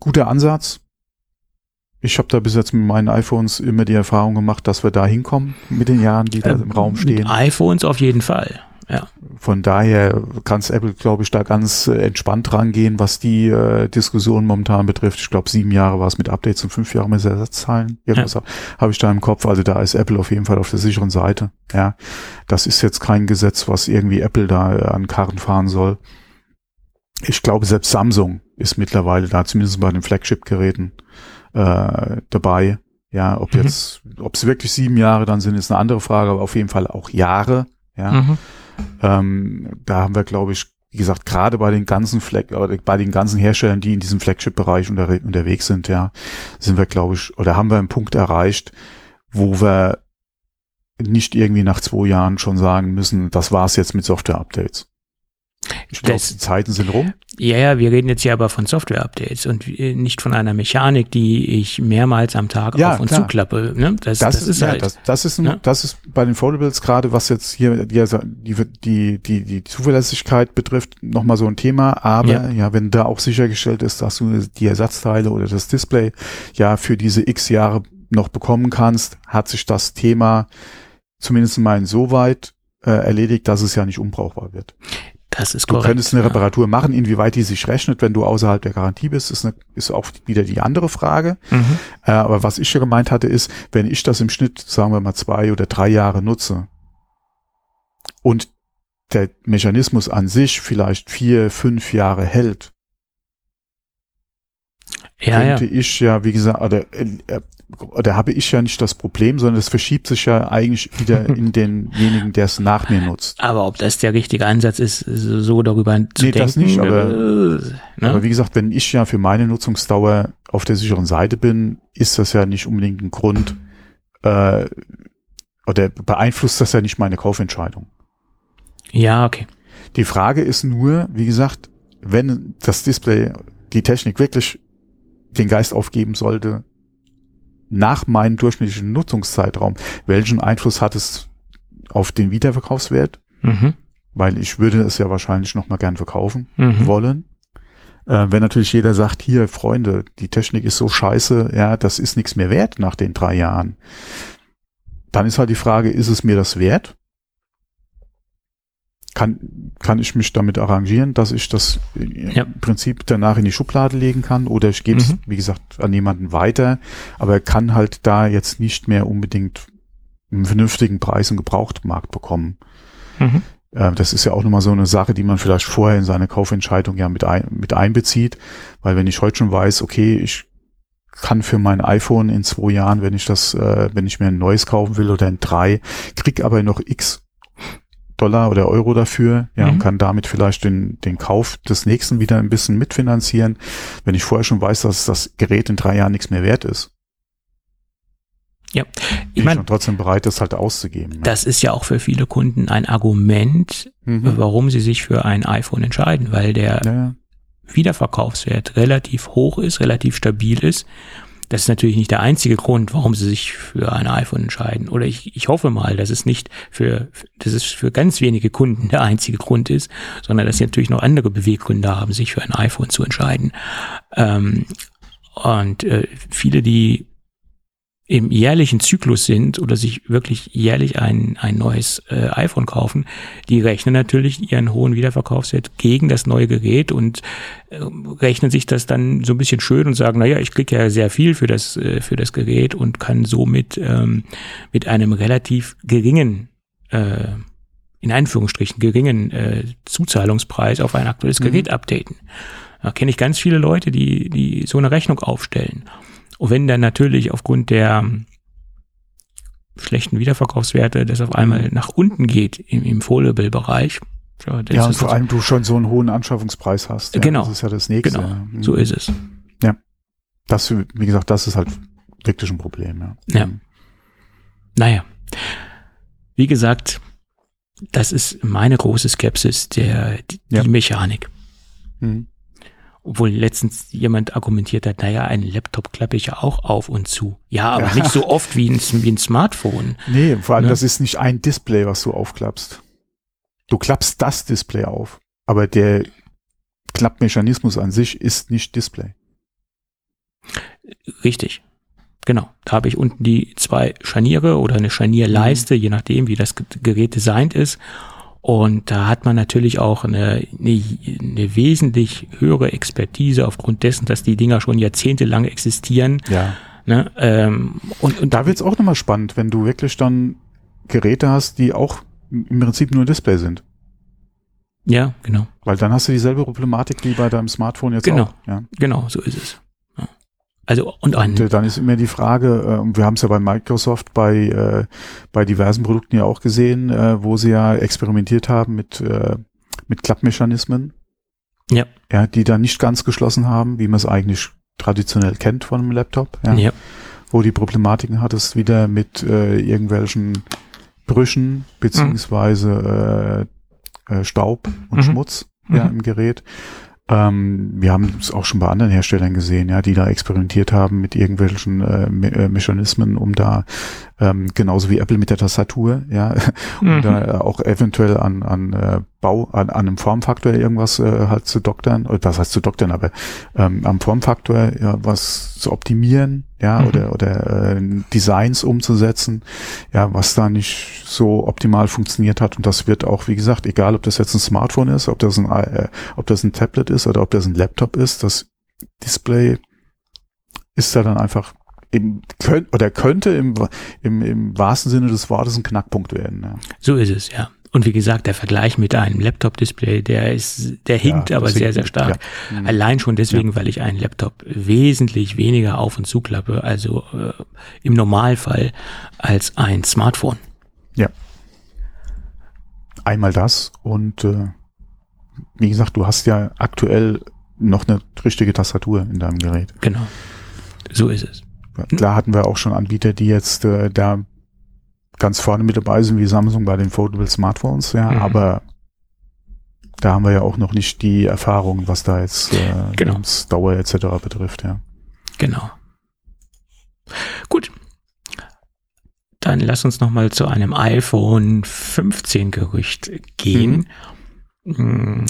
guter Ansatz. Ich habe da bis jetzt mit meinen iPhones immer die Erfahrung gemacht, dass wir da hinkommen mit den Jahren, die da im Raum stehen. Mit iPhones auf jeden Fall. Ja. Von daher kann es Apple, glaube ich, da ganz äh, entspannt rangehen, was die äh, Diskussion momentan betrifft. Ich glaube, sieben Jahre war es mit Updates und fünf Jahre mit Ersatzteilen. Irgendwas habe ich da im Kopf. Also da ist Apple auf jeden Fall auf der sicheren Seite. Ja, das ist jetzt kein Gesetz, was irgendwie Apple da äh, an Karren fahren soll. Ich glaube, selbst Samsung ist mittlerweile da, zumindest bei den Flagship-Geräten äh, dabei. Ja, ob Mhm. jetzt, ob es wirklich sieben Jahre dann sind, ist eine andere Frage, aber auf jeden Fall auch Jahre. Ja, Mhm. ähm, da haben wir, glaube ich, wie gesagt, gerade bei den ganzen Flag oder bei den ganzen Herstellern, die in diesem Flagship-Bereich unter, unterwegs sind, ja, sind wir, glaube ich, oder haben wir einen Punkt erreicht, wo wir nicht irgendwie nach zwei Jahren schon sagen müssen, das war's jetzt mit Software-Updates. Die Zeiten sind rum. Ja, ja, wir reden jetzt hier aber von Software-Updates und äh, nicht von einer Mechanik, die ich mehrmals am Tag Ja, auf und klar. zuklappe. Ne? Das, Das, das, ist, ja, halt. das, das ist, ein, ne? das ist bei den Foldables gerade, was jetzt hier die, die, die, die, die Zuverlässigkeit betrifft, nochmal so ein Thema. Aber Ja. ja. wenn da auch sichergestellt ist, dass du die Ersatzteile oder das Display ja für diese x Jahre noch bekommen kannst, hat sich das Thema zumindest mal insoweit äh, erledigt, dass es ja nicht unbrauchbar wird. Das ist Du korrekt. könntest eine ja. Reparatur machen, inwieweit die sich rechnet, wenn du außerhalb der Garantie bist, ist, eine, ist auch wieder die andere Frage. Mhm. Äh, aber was ich ja gemeint hatte, ist, wenn ich das im Schnitt, sagen wir mal, zwei oder drei Jahre nutze und der Mechanismus an sich vielleicht vier, fünf Jahre hält, Ja, ja. könnte ich ja, wie gesagt, oder, äh, oder habe ich ja nicht das Problem, sondern es verschiebt sich ja eigentlich wieder in denjenigen, der es nach mir nutzt. Aber ob das der richtige Ansatz ist, so darüber zu Nee, denken. das nicht, aber- äh, ne? Aber wie gesagt, wenn ich ja für meine Nutzungsdauer auf der sicheren Seite bin, ist das ja nicht unbedingt ein Grund, äh, oder beeinflusst das ja nicht meine Kaufentscheidung. ja, okay. Die Frage ist nur, wie gesagt, wenn das Display, die Technik wirklich den Geist aufgeben sollte, nach meinem durchschnittlichen Nutzungszeitraum, welchen Einfluss hat es auf den Wiederverkaufswert? Mhm. Weil ich würde es ja wahrscheinlich noch mal gern verkaufen Mhm. wollen. Äh, wenn natürlich jeder sagt, hier, Freunde, die Technik ist so scheiße, ja, das ist nichts mehr wert nach den drei Jahren. Dann ist halt die Frage, ist es mir das wert? Kann, kann ich mich damit arrangieren, dass ich das Ja. im Prinzip danach in die Schublade legen kann oder ich gebe es, Mhm. wie gesagt, an jemanden weiter, aber kann halt da jetzt nicht mehr unbedingt einen vernünftigen Preis im Gebrauchtmarkt bekommen. Mhm. Äh, Das ist ja auch nochmal so eine Sache, die man vielleicht vorher in seine Kaufentscheidung ja mit, ein, mit einbezieht. Weil wenn ich heute schon weiß, okay, ich kann für mein iPhone in zwei Jahren, wenn ich das, äh, wenn ich mir ein neues kaufen will oder ein drei, krieg aber noch x Dollar oder Euro dafür, ja, Mhm. und kann damit vielleicht den, den Kauf des nächsten wieder ein bisschen mitfinanzieren, wenn ich vorher schon weiß, dass das Gerät in drei Jahren nichts mehr wert ist. Ja, Bin ich meine, trotzdem bereit, das halt auszugeben. Ne? das ist ja auch für viele Kunden ein Argument, Mhm. warum sie sich für ein iPhone entscheiden, weil der ja, ja. Wiederverkaufswert relativ hoch ist, relativ stabil ist. Das ist natürlich nicht der einzige Grund, warum sie sich für ein iPhone entscheiden. Oder ich, ich hoffe mal, dass es nicht für, dass es für ganz wenige Kunden der einzige Grund ist, sondern dass sie natürlich noch andere Beweggründe haben, sich für ein iPhone zu entscheiden. Ähm, und äh, viele, die im jährlichen Zyklus sind oder sich wirklich jährlich ein, ein neues äh, iPhone kaufen, die rechnen natürlich ihren hohen Wiederverkaufswert gegen das neue Gerät und äh, rechnen sich das dann so ein bisschen schön und sagen, naja, ich kriege ja sehr viel für das, äh, für das Gerät und kann somit ähm, mit einem relativ geringen äh, in Einführungsstrichen geringen äh, Zuzahlungspreis auf ein aktuelles mhm. Gerät updaten. Da kenne ich ganz viele Leute, die, die so eine Rechnung aufstellen. Und wenn dann natürlich aufgrund der schlechten Wiederverkaufswerte das auf einmal nach unten geht im, im Foldable-Bereich. Ja, ja und vor allem du schon so einen hohen Anschaffungspreis hast. Ja, genau. Das ist ja das nächste. Genau, so ist es. Ja. Das, wie gesagt, das ist halt wirklich ein Problem. Ja. ja. Naja. Wie gesagt, das ist meine große Skepsis, der, die, ja. Mechanik. Mhm. Obwohl letztens jemand argumentiert hat, naja, einen Laptop klappe ich ja auch auf und zu. Ja, aber ja. nicht so oft wie ein, wie ein Smartphone. Nee, vor allem, ne? das ist nicht ein Display, was du aufklappst. Du klappst das Display auf, aber der Klappmechanismus an sich ist nicht Display. Richtig. Genau. Da habe ich unten die zwei Scharniere oder eine Scharnierleiste, mhm. je nachdem, wie das Gerät designt ist. Und da hat man natürlich auch eine, eine, eine wesentlich höhere Expertise aufgrund dessen, dass die Dinger schon jahrzehntelang existieren. Ja. Ne? Ähm, und, und da wird's auch nochmal spannend, wenn du wirklich dann Geräte hast, die auch im Prinzip nur Display sind. Ja, genau. Weil dann hast du dieselbe Problematik wie bei deinem Smartphone jetzt genau. auch. Ja. Genau, so ist es. Also und, und dann ist immer die Frage, äh, wir haben es ja bei Microsoft bei äh, bei diversen Produkten ja auch gesehen, äh, wo sie ja experimentiert haben mit äh, mit Klappmechanismen, ja, ja, die dann nicht ganz geschlossen haben, wie man es eigentlich traditionell kennt von einem Laptop, ja, ja. wo die Problematiken hattest wieder mit äh, irgendwelchen Brüchen beziehungsweise äh, äh, Staub und mhm. Schmutz ja, mhm. im Gerät. Ähm, wir haben es auch schon bei anderen Herstellern gesehen, ja, die da experimentiert haben mit irgendwelchen äh, Me äh, Mechanismen, um da ähm, genauso wie Apple mit der Tastatur, ja, um mhm. da auch eventuell an, an äh, Bau, an, an einem Formfaktor irgendwas äh, halt zu doktern, oder was heißt zu doktern, aber ähm, am Formfaktor ja was zu optimieren, ja, mhm. oder, oder äh, Designs umzusetzen, ja, was da nicht so optimal funktioniert hat. Und das wird auch, wie gesagt, egal ob das jetzt ein Smartphone ist, ob das ein, äh, ob das ein Tablet ist oder ob das ein Laptop ist, das Display ist da dann einfach im, könnt, oder könnte im, im, im wahrsten Sinne des Wortes ein Knackpunkt werden. Ja. So ist es, ja. Und wie gesagt, der Vergleich mit einem Laptop-Display, der ist, der hinkt ja, aber sehr, sehr stark. Ja. Mhm. Allein schon deswegen, ja. weil ich einen Laptop wesentlich weniger auf und zuklappe, also äh, im Normalfall als ein Smartphone. Ja. Einmal das und äh, wie gesagt, du hast ja aktuell noch eine richtige Tastatur in deinem Gerät. Genau. So ist es. Klar hatten wir auch schon Anbieter, die jetzt äh, da ganz vorne mit dabei sind, wie Samsung bei den Foldable Smartphones, ja, mhm. aber da haben wir ja auch noch nicht die Erfahrung, was da jetzt äh, genau. Dauer etc. betrifft, ja. Genau. Gut. Dann lass uns noch mal zu einem iPhone 15 Gerücht gehen. Mhm.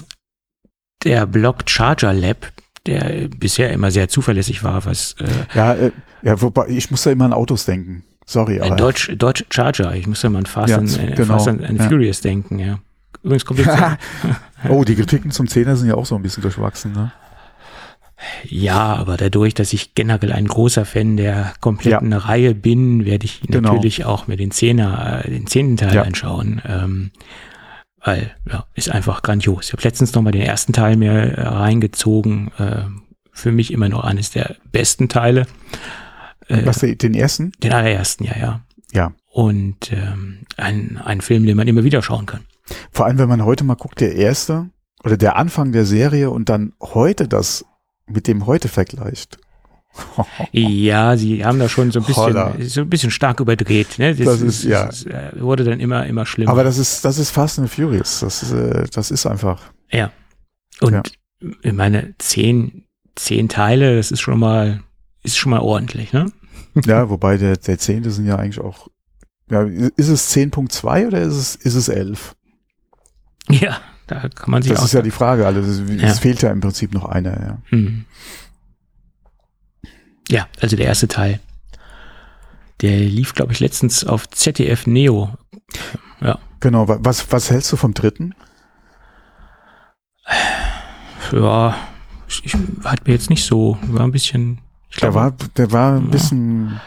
Der Block Charger Lab, der bisher immer sehr zuverlässig war, was äh, ja, äh, ja, wobei ich muss da immer an Autos denken. Sorry, aber. Deutsch, Deutsch Charger. Ich muss ja mal an Fast, ja, and, äh, genau. Fast and, and ja. Furious denken, ja. Übrigens kommt jetzt. oh, die Kritiken zum Zehner sind ja auch so ein bisschen durchwachsen, ne? Ja, aber dadurch, dass ich generell ein großer Fan der kompletten ja. Reihe bin, werde ich genau. natürlich auch mir den Zehner, äh, den zehnten Teil ja. anschauen. Ähm, weil, ja, ist einfach grandios. Ich habe letztens noch mal den ersten Teil mir äh, reingezogen. Äh, für mich immer noch eines der besten Teile. Äh, Was, den ersten? Den allerersten, ja, ja. Ja. Und ähm, ein, ein Film, den man immer wieder schauen kann. Vor allem, wenn man heute mal guckt, der erste oder der Anfang der Serie und dann heute das mit dem heute vergleicht. ja, sie haben da schon so ein bisschen, so ein bisschen stark überdreht. Ne? Das, das ist, ja. Das äh, wurde dann immer, immer schlimmer. Aber das ist, das ist Fast and Furious. Das ist, äh, das ist einfach. Ja. Und ja ich meine, zehn, zehn Teile, das ist schon mal, ist schon mal ordentlich, ne? Ja, wobei der, der zehnte sind ja eigentlich auch, ja, ist es 10.2 oder ist es, ist es 11? Ja, da kann man sich Das ist ja die Frage, also es, Ja. es fehlt ja im Prinzip noch einer, ja. Hm. Ja, also der erste Teil. Der lief, glaube ich, letztens auf ZDF Neo. Ja, Genau, wa- was, was hältst du vom dritten? ja, ich, ich, hat mir jetzt nicht so, war ein bisschen, ich Der glaube, war, der war ein Ja. bisschen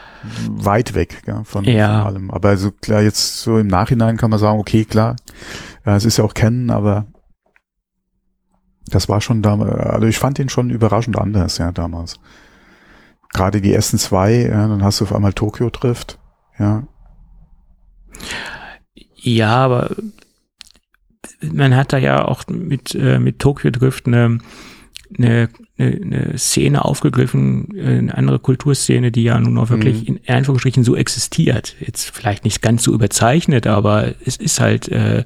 weit weg ja, von, Ja. von allem. Aber also klar, jetzt so im Nachhinein kann man sagen, okay, klar, ja, es ist ja auch kennen, aber das war schon damals, also ich fand den schon überraschend anders, ja, damals. Gerade die ersten zwei, ja, dann hast du auf einmal Tokio trifft, ja. ja, aber man hat da ja auch mit, äh, mit Tokyo Drift eine, eine, eine, Szene aufgegriffen, äh, eine andere Kulturszene, die ja nun auch wirklich Mhm. in Anführungsstrichen so existiert. Jetzt vielleicht nicht ganz so überzeichnet, aber es ist halt äh,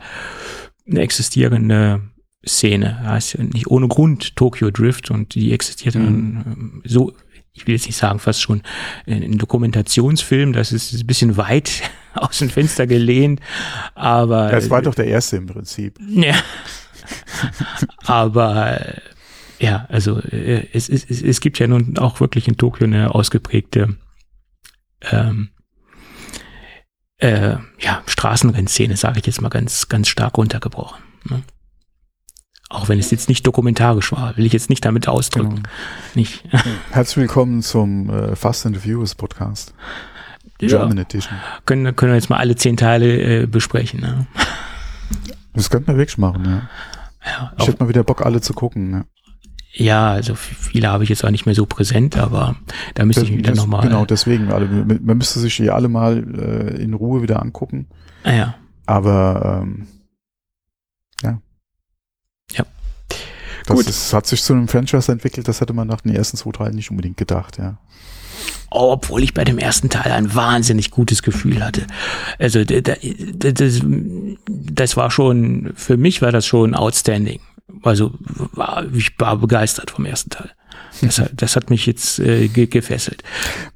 eine existierende Szene. Ist ja nicht ohne Grund Tokyo Drift und die existiert dann ähm, so, ich will jetzt nicht sagen, fast schon in, in Dokumentationsfilm, das ist ein bisschen weit aus dem Fenster gelehnt, aber Das war doch der erste im Prinzip. ja. Aber ja, also äh, es, es, es, gibt ja nun auch wirklich in Tokio eine ausgeprägte ähm, äh, ja, Straßenrennszene, sage ich jetzt mal ganz, ganz stark runtergebrochen. Ne? Auch wenn es jetzt nicht dokumentarisch war, will ich jetzt nicht damit ausdrücken. Genau. Nicht. Herzlich willkommen zum äh, Fast and Furious Podcast. Ja, German Edition. können, können wir jetzt mal alle zehn Teile äh, besprechen. Ne? Das könnten wir wirklich machen, ja. Ja, Ich hätte mal wieder Bock, alle zu gucken. Ja. Ja, also viele habe ich jetzt auch nicht mehr so präsent, aber da müsste ich mich wieder Das- nochmal. Genau, deswegen. Man man müsste sich die alle mal äh, in Ruhe wieder angucken. Ah, ja. Aber ähm, ja. Ja. Das Gut. Ist, hat sich zu einem Franchise entwickelt, das hätte man nach den ersten zwei Teilen nicht unbedingt gedacht, ja. Obwohl ich bei dem ersten Teil ein wahnsinnig gutes Gefühl hatte. Also das, das war schon, für mich war das schon outstanding. Also war, ich war begeistert vom ersten Teil. Das, hat- das hat mich jetzt äh, ge gefesselt.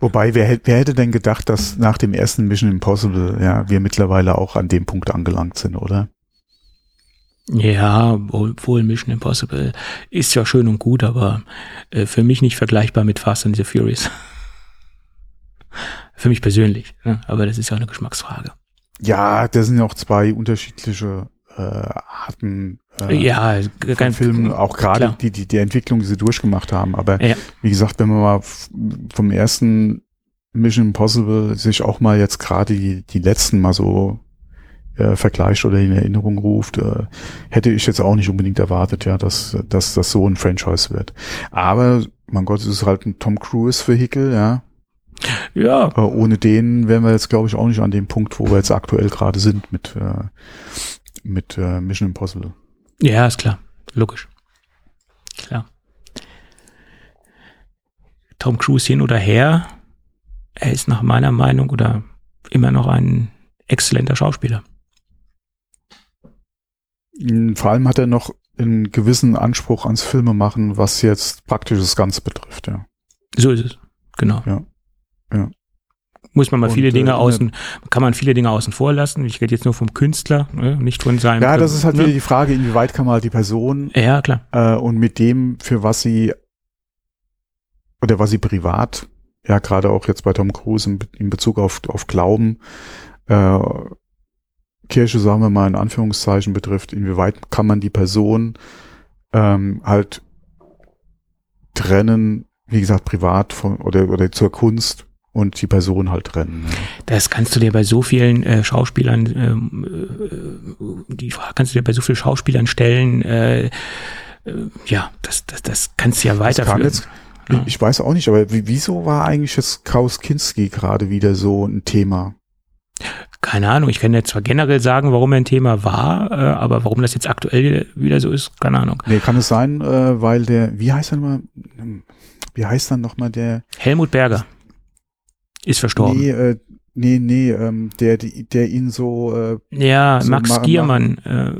Wobei, wer, wer hätte denn gedacht, dass nach dem ersten Mission Impossible, ja, wir mittlerweile auch an dem Punkt angelangt sind, oder? Ja, wohl, wohl Mission Impossible ist ja schön und gut, aber äh, für mich nicht vergleichbar mit Fast and the Furious. Für mich persönlich, ne? aber das ist ja auch eine Geschmacksfrage. Ja, das sind ja auch zwei unterschiedliche äh, Arten äh, ja, von kein Filmen, auch gerade die, die, die Entwicklung, die sie durchgemacht haben. Aber Ja. wie gesagt, wenn man mal vom ersten Mission Impossible sich auch mal jetzt gerade die, die letzten mal so äh, vergleicht oder in Erinnerung ruft, äh, hätte ich jetzt auch nicht unbedingt erwartet, ja, dass, dass das so ein Franchise wird. Aber, mein Gott, es ist halt ein Tom Cruise-Vehikel, ja. Ja, Äh, ohne den wären wir jetzt, glaube ich, auch nicht an dem Punkt, wo wir jetzt aktuell gerade sind mit, äh, mit äh, Mission Impossible. Ja, ist klar. Logisch. Klar. Tom Cruise hin oder her, er ist nach meiner Meinung oder immer noch ein exzellenter Schauspieler. Mm, Vor allem hat er noch einen gewissen Anspruch ans Filmemachen, was jetzt praktisches Ganze betrifft, ja. So ist es. Genau. Ja. Ja. Muss man mal Und, viele äh, Dinge in außen, kann man viele Dinge außen vor lassen. Ich rede jetzt nur vom Künstler, ne? nicht von seinem. Ja, das ist halt ne? wieder die Frage, inwieweit kann man halt die Person Ja, klar. äh, und mit dem, für was sie oder was sie privat, ja, gerade auch jetzt bei Tom Cruise in, in Bezug auf, auf Glauben, äh, Kirche, sagen wir mal in Anführungszeichen betrifft, inwieweit kann man die Person ähm, halt trennen, wie gesagt, privat von, oder, oder zur Kunst und die Person halt trennen. Das kannst du dir bei so vielen äh, Schauspielern, ähm, äh, die Frage kannst du dir bei so vielen Schauspielern stellen. Äh, äh, ja, das, das, das kannst du ja Das weiterführen. Ja. Ich weiß auch nicht, aber wie, wieso war eigentlich jetzt Kraus Kinski gerade wieder so ein Thema? Keine Ahnung, ich kann jetzt zwar generell sagen, warum er ein Thema war, äh, aber warum das jetzt aktuell wieder so ist, keine Ahnung. Nee, kann es sein, äh, weil der, wie heißt er nochmal, wie heißt dann nochmal der, Helmut Berger ist verstorben. nee, äh, nee, nee, ähm, der, die- der ihn so, äh, ja, so Max ma- Giermann. Äh,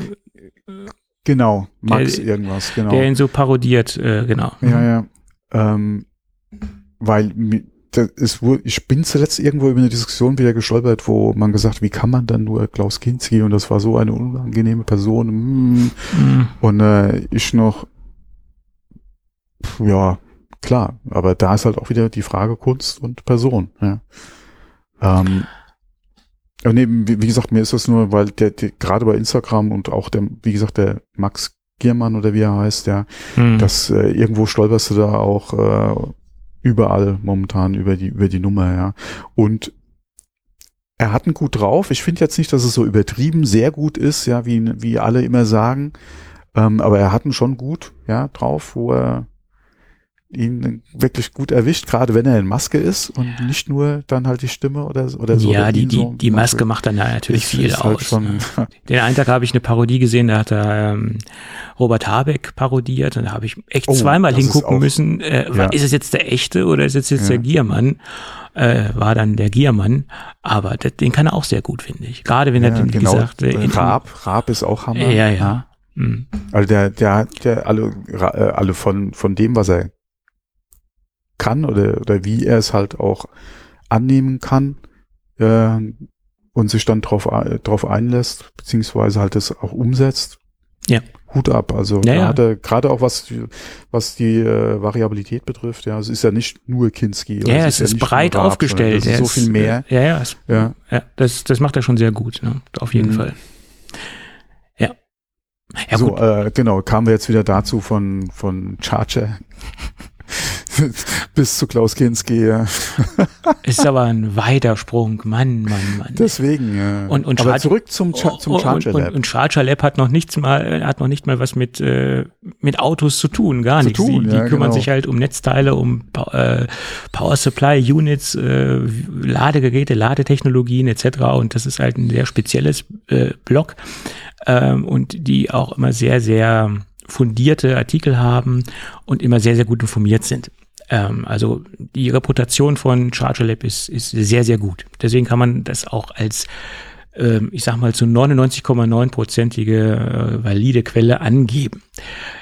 Genau, Max Der- irgendwas, genau. Der ihn so parodiert, äh, genau. Ja, ja. Ähm, weil ist wohl, ich bin zuletzt irgendwo über eine Diskussion wieder gestolpert, wo man gesagt, wie kann man dann nur Klaus Kinski und das war so eine unangenehme Person. mm. Mhm. Und äh, ich noch, ja, klar, aber da ist halt auch wieder die Frage Kunst und Person. Ja. Ähm, aber nee, wie, wie gesagt, mir ist das nur, weil der, der gerade bei Instagram und auch der, wie gesagt, der Max Giermann oder wie er heißt, der Mhm. das äh, irgendwo stolperst du da auch äh, überall momentan über die über die Nummer, ja. Und er hat einen gut drauf. Ich finde jetzt nicht, dass es so übertrieben sehr gut ist, ja, wie wie alle immer sagen. Ähm, aber er hat ihn schon gut, ja, drauf, wo er ihn wirklich gut erwischt, gerade wenn er in Maske ist und nicht nur dann halt die Stimme oder oder so. ja, oder die, die, so die Maske macht dann da natürlich ist- viel ist aus. halt schon, ne? Den einen Tag habe ich eine Parodie gesehen, da hat er ähm, Robert Habeck parodiert und da habe ich echt Oh, zweimal hingucken müssen, äh, Ja. ist es jetzt der echte oder ist es jetzt Ja. der Giermann? Äh, war dann der Giermann, aber das, den kann er auch sehr gut, finde ich. Gerade wenn er ja, den, wie genau. gesagt, äh, Raab, Raab ist auch Hammer. Ja, ja. Mhm. Also der, der hat ja alle, äh, alle von, von dem, was er kann oder, oder wie er es halt auch annehmen kann äh, und sich dann drauf, ei- drauf einlässt, beziehungsweise halt das auch umsetzt. Ja. Hut ab. Also Ja, ja. gerade, gerade auch was, die- was die äh, Variabilität betrifft, ja, es ist ja nicht nur Kinski. Ja, es ist nicht nur breit aufgestellt. ist so viel mehr. äh, Ja, ja, es, Ja. ja das, das macht er schon sehr gut, ne? auf jeden Mhm. Fall. Ja. Ja, so, gut. äh, genau, kamen wir jetzt wieder dazu von, von Charger bis zu Klaus Kinski. Ja. Ist aber ein weiter Sprung, Mann, Mann, Mann. Deswegen, ja. Und- und Aber Charger- zurück zum, Cha zum Charger und, Lab. und, und Charger Lab hat noch nichts mal, hat noch nicht mal was mit, äh, mit Autos zu tun, gar Zu nichts. tun, die die ja, kümmern genau. sich halt um Netzteile, um äh, Power Supply Units, äh, Ladegeräte, Ladetechnologien etc. Und das ist halt ein sehr spezielles äh, Block ähm, und die auch immer sehr, sehr fundierte Artikel haben und immer sehr, sehr gut informiert sind. Ähm, also die Reputation von Charger Lab ist, ist sehr, sehr gut. Deswegen kann man das auch als ähm, ich sag mal, zu 99,9-prozentige äh, valide Quelle angeben.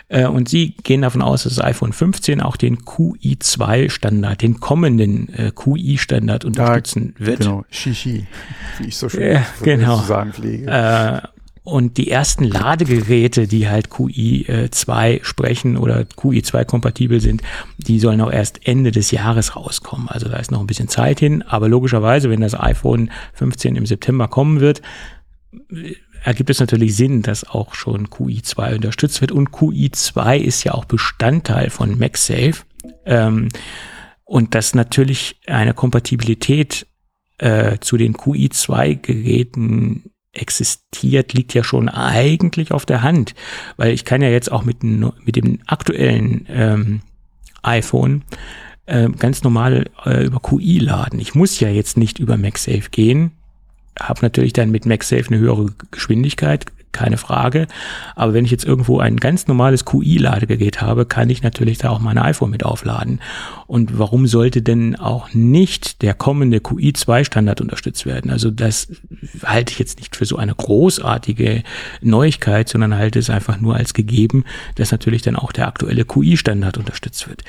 Äh, und sie gehen davon aus, dass das iPhone 15 auch den QI2-Standard, den kommenden äh, QI-Standard unterstützen wird. Genau, Shishi, wie ich so schön Ja, genau. sagen pflege. Äh, und die ersten Ladegeräte, die halt QI2 sprechen oder QI2 kompatibel sind, die sollen auch erst Ende des Jahres rauskommen. Also da ist noch ein bisschen Zeit hin. Aber logischerweise, wenn das iPhone 15 im September kommen wird, äh, ergibt es natürlich Sinn, dass auch schon QI2 unterstützt wird. Und QI2 ist ja auch Bestandteil von MagSafe. Ähm, und dass natürlich eine Kompatibilität äh, zu den QI2-Geräten existiert, liegt ja schon eigentlich auf der Hand, weil ich kann ja jetzt auch mit, dem- mit dem aktuellen ähm, iPhone ähm, ganz normal äh, über QI laden. Ich muss ja jetzt nicht über MagSafe gehen, habe natürlich dann mit MagSafe eine höhere Geschwindigkeit, keine Frage. Aber wenn ich jetzt irgendwo ein ganz normales QI-Ladegerät habe, kann ich natürlich da auch mein iPhone mit aufladen. Und warum sollte denn auch nicht der kommende QI2-Standard unterstützt werden? Also das halte ich jetzt nicht für so eine großartige Neuigkeit, sondern halte es einfach nur als gegeben, dass natürlich dann auch der aktuelle QI-Standard unterstützt wird.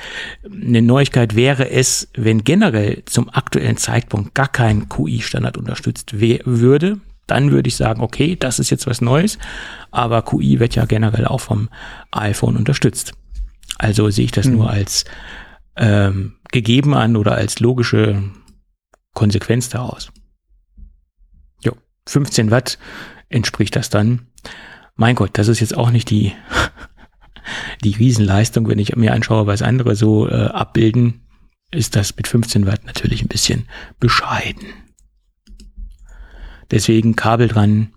Eine Neuigkeit wäre es, wenn generell zum aktuellen Zeitpunkt gar kein QI-Standard unterstützt würde. Dann würde ich sagen, okay, das ist jetzt was Neues, aber QI wird ja generell auch vom iPhone unterstützt. Also sehe ich das nur als ähm, gegeben an oder als logische Konsequenz daraus. Jo, 15 Watt entspricht das dann. Mein Gott, das ist jetzt auch nicht die, die Riesenleistung, wenn ich mir anschaue, was andere so äh, abbilden, ist das mit 15 Watt natürlich ein bisschen bescheiden. Deswegen Kabel dran,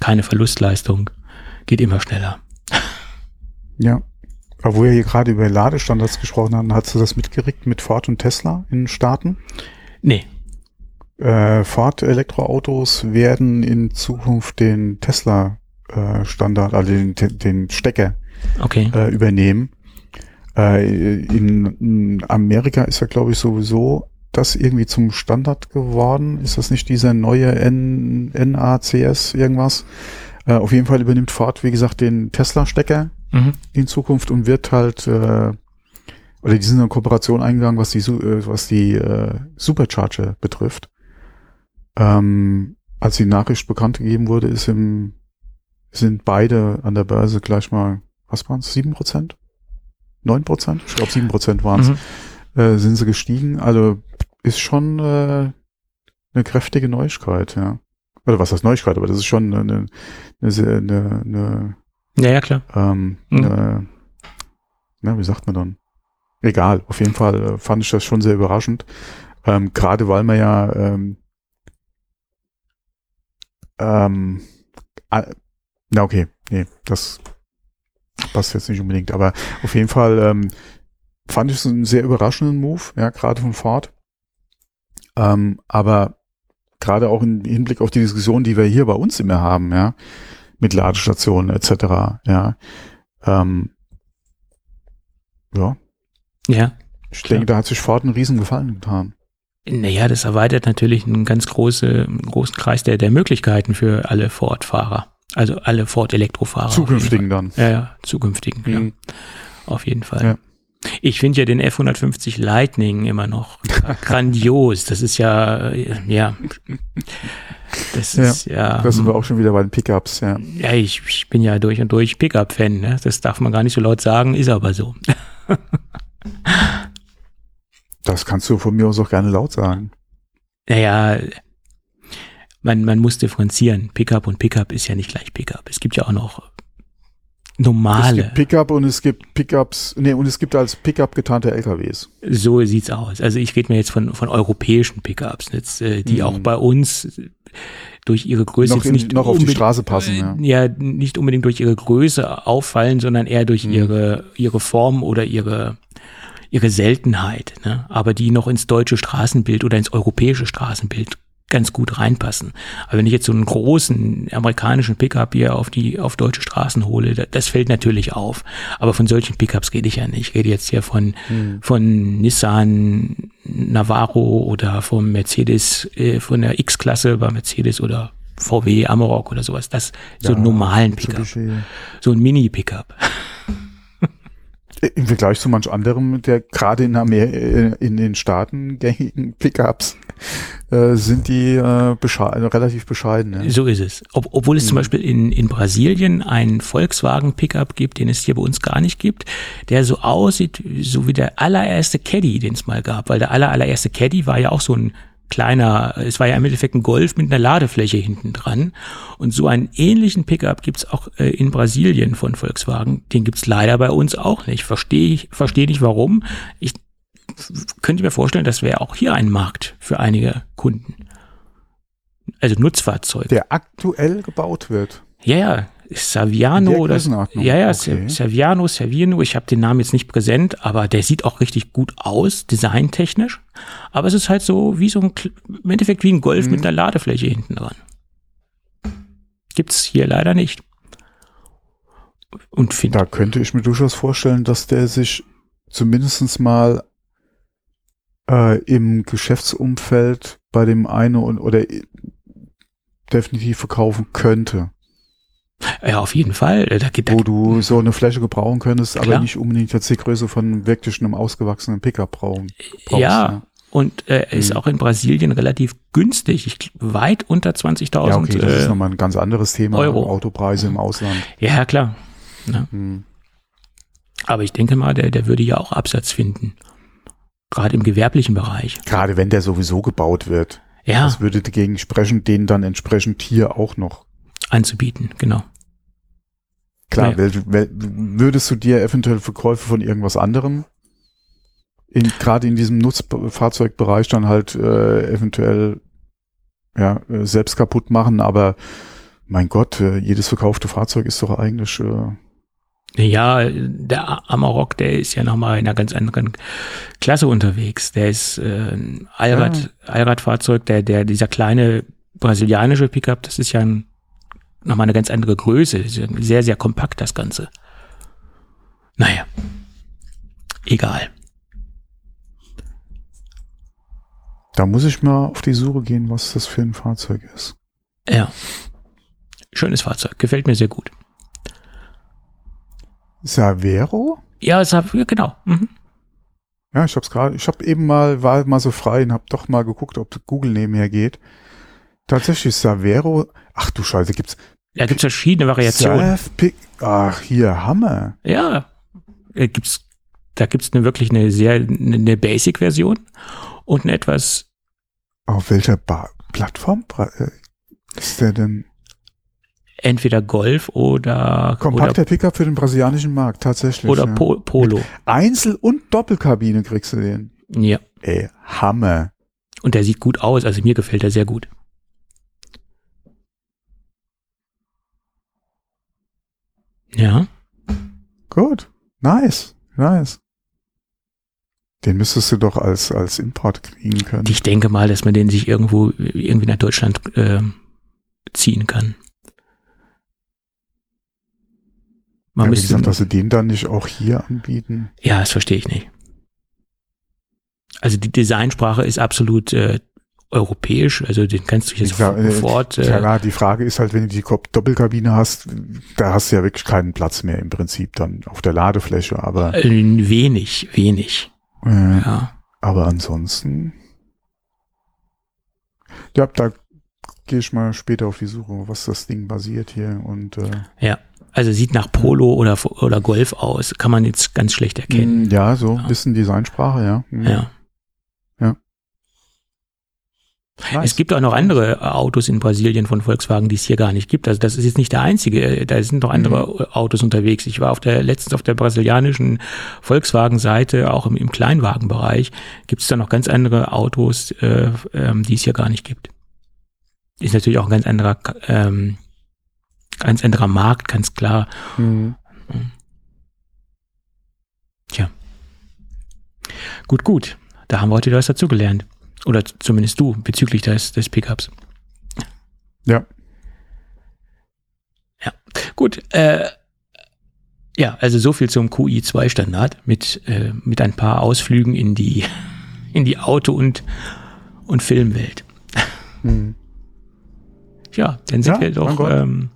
keine Verlustleistung, geht immer schneller. Ja. Aber wo wir hier gerade über Ladestandards gesprochen haben, hast du das mitgeregt mit Ford und Tesla in den Staaten? Nee, Äh, Ford Elektroautos werden in Zukunft den Tesla äh, Standard, also den, den Stecker okay. äh, übernehmen. Äh, in, in Amerika ist ja, glaube ich, sowieso das irgendwie zum Standard geworden. Ist das nicht dieser neue N, NACS irgendwas? Äh, auf jeden Fall übernimmt Ford, wie gesagt, den Tesla-Stecker Mhm. in Zukunft und wird halt äh, oder die sind in Kooperation eingegangen, was die äh, was die äh, Supercharger betrifft. Ähm, als die Nachricht bekannt gegeben wurde, ist im sind beide an der Börse gleich mal, was waren es, sieben Prozent? Neun Prozent? Ich glaube sieben Prozent waren es. Mhm. Äh, sind sie gestiegen. Also ist schon äh, eine kräftige Neuigkeit, ja. Oder was heißt Neuigkeit, aber das ist schon eine, eine, eine, eine, eine Ja, ja, klar. ähm, Mhm. äh, na, wie sagt man dann? Egal, auf jeden Fall äh, fand ich das schon sehr überraschend. Ähm, Gerade weil man ja ähm, ähm, ah, na okay, nee, das passt jetzt nicht unbedingt, aber auf jeden Fall ähm, fand ich es einen sehr überraschenden Move, ja, gerade von Ford. Ähm, aber gerade auch im Hinblick auf die Diskussion, die wir hier bei uns immer haben, ja, mit Ladestationen etc. Ja, ähm, ja, Ja. ich denke, da hat sich Ford einen riesen Gefallen getan. Naja, das erweitert natürlich einen ganz große, großen Kreis der, der Möglichkeiten für alle Ford-Fahrer. Also alle Ford-Elektrofahrer. Zukünftigen dann. Ja, ja, zukünftigen, ja, Mhm. auf jeden Fall. Ja. Ich finde ja den F-150 Lightning immer noch grandios. Das ist ja, äh, ja, das Ja, ist ja, Da sind wir auch schon wieder bei den Pickups, ja. ja, ich, ich bin ja durch und durch Pickup-Fan. Ne? Das darf man gar nicht so laut sagen, ist aber so. Das kannst du von mir aus auch gerne laut sagen. Naja, man, man muss differenzieren. Pickup und Pickup ist ja nicht gleich Pickup. Es gibt ja auch noch Es normale. gibt Pickup und es gibt Pickups, nee, und es gibt als Pickup getarnte LKWs. So sieht's aus. Also ich rede mir jetzt von, von europäischen Pickups, jetzt, äh, die Mhm. auch bei uns durch ihre Größe Noch in- nicht noch auf die Straße passen, ja. ja, nicht unbedingt durch ihre Größe auffallen, sondern eher durch Mhm. ihre ihre Form oder ihre ihre Seltenheit, ne? aber die noch ins deutsche Straßenbild oder ins europäische Straßenbild ganz gut reinpassen. Aber wenn ich jetzt so einen großen amerikanischen Pickup hier auf die auf deutsche Straßen hole, da- das fällt natürlich auf. Aber von solchen Pickups rede ich ja nicht. Ich rede jetzt hier von Hm. von Nissan Navaro oder vom Mercedes äh, von der X-Klasse bei Mercedes oder VW Amarok oder sowas. Das so einen normalen Pickup, so ein Mini-Pickup. Im Vergleich zu manch anderem, der gerade in, Amer äh, in den Staaten gängigen Pickups, äh, sind die äh, bescheiden, relativ bescheiden. Ja. So ist es. Ob, obwohl es zum Mhm. Beispiel in, in Brasilien einen Volkswagen Pickup gibt, den es hier bei uns gar nicht gibt, der so aussieht, so wie der allererste Caddy, den es mal gab, weil der aller, allererste Caddy war ja auch so ein kleiner, es war ja im Endeffekt ein Golf mit einer Ladefläche hinten dran. Und so einen ähnlichen Pickup gibt's auch äh, in Brasilien von Volkswagen. Den gibt's leider bei uns auch nicht. Verstehe ich, verstehe nicht warum. Ich könnte mir vorstellen, das wäre auch hier ein Markt für einige Kunden. Also Nutzfahrzeuge. Der aktuell gebaut wird. Ja, ja, Saviano oder ja, ja, okay. Saviano, Servino, ich habe den Namen jetzt nicht präsent, aber der sieht auch richtig gut aus, designtechnisch. Aber es ist halt so wie so ein im Endeffekt wie ein Golf Mhm. mit einer Ladefläche hinten dran. Gibt's hier leider nicht. Und finde Da könnte ich mir durchaus vorstellen, dass der sich zumindestens mal äh, im Geschäftsumfeld bei dem einen und oder i- definitiv verkaufen könnte, ja auf jeden Fall. äh, Da geht da, wo du so eine Fläche gebrauchen könntest, aber Klar. nicht unbedingt jetzt die Größe von wirklich einem ausgewachsenen Pickup brauchen. brauchst, ja, ne? und äh, er ist Mhm. auch in Brasilien relativ günstig, ich, weit unter 20.000 Ja, okay, das ist äh, nochmal ein ganz anderes Thema. Euro. Autopreise im Ausland. ja klar. Hm. Aber ich denke mal, der, der würde ja auch Absatz finden. Gerade im gewerblichen Bereich. Gerade wenn der sowieso gebaut wird. Ja, Das würde dagegen sprechen, den dann entsprechend hier auch noch. Anzubieten, genau. Klar, Ja. wel- wel- würdest du dir eventuell Verkäufe von irgendwas anderem in, gerade in diesem Nutzfahrzeugbereich dann halt äh, eventuell ja, äh, selbst kaputt machen, aber mein Gott, äh, jedes verkaufte Fahrzeug ist doch eigentlich äh, Ja, der Amarok, der ist ja nochmal in einer ganz anderen Klasse unterwegs. Der ist äh, ein Allrad, Allradfahrzeug, der, der, dieser kleine brasilianische Pickup, das ist ja ein, nochmal eine ganz andere Größe. Sehr, sehr kompakt, das Ganze. Naja. Egal. da muss ich mal auf die Suche gehen, was das für ein Fahrzeug ist. Ja. Schönes Fahrzeug, gefällt mir sehr gut. Savero? Ja, ja, genau. Mhm. Ja, ich hab's gerade, ich hab eben mal, war mal so frei und hab doch mal geguckt, ob Google nebenher geht. Tatsächlich Savero, ach du Scheiße, gibt's. Da gibt's verschiedene Variationen. Surf ach, hier, Hammer. Ja, äh, gibt's, da gibt's eine wirklich eine sehr, eine Basic-Version und eine etwas. Auf welcher ba Plattform äh, ist der denn? Entweder Golf oder kompakter Pickup für den brasilianischen Markt tatsächlich. Oder ja. po Polo. Mit Einzel- und Doppelkabine kriegst du den. Ja. Ey, Hammer. Und der sieht gut aus, also mir gefällt er sehr gut. Ja. Gut. Nice. Nice. Den müsstest du doch als, als Import kriegen können. Ich denke mal, dass man den sich irgendwo irgendwie nach Deutschland äh, ziehen kann. Man ja, wie gesagt, dass sie den dann nicht auch hier anbieten. Ja, das verstehe ich nicht. Also die Designsprache ist absolut äh, europäisch, also den kannst du jetzt sag, sofort. Äh, ja, die Frage ist halt, wenn du die Doppelkabine hast, da hast du ja wirklich keinen Platz mehr im Prinzip dann auf der Ladefläche, aber. Äh, wenig, wenig. Äh, ja. Aber ansonsten. Ja, da gehe ich mal später auf die Suche, was das Ding basiert hier und. Äh, ja. Also sieht nach Polo oder, oder Golf aus, kann man jetzt ganz schlecht erkennen. Ja, so ein bisschen Designsprache, ja. Mhm. Ja. Nice. Es gibt auch noch andere Autos in Brasilien von Volkswagen, die es hier gar nicht gibt. Also das ist jetzt nicht der einzige. Da sind noch andere mhm. Autos unterwegs. Ich war auf der letztens auf der brasilianischen Volkswagen-Seite, auch im, im Kleinwagenbereich, gibt es da noch ganz andere Autos, äh, ähm, die es hier gar nicht gibt. Ist natürlich auch ein ganz anderer, ähm, ganz anderer Markt, ganz klar. Mhm. Tja. Gut, gut. Da haben wir heute was dazugelernt. Oder zumindest du bezüglich des, des Pickups. Ja. Ja, gut. Äh, ja, also so viel zum QI2-Standard mit, äh, mit ein paar Ausflügen in die, in die Auto- und, und Filmwelt. Mhm. Ja, dann sind ja, wir doch ähm,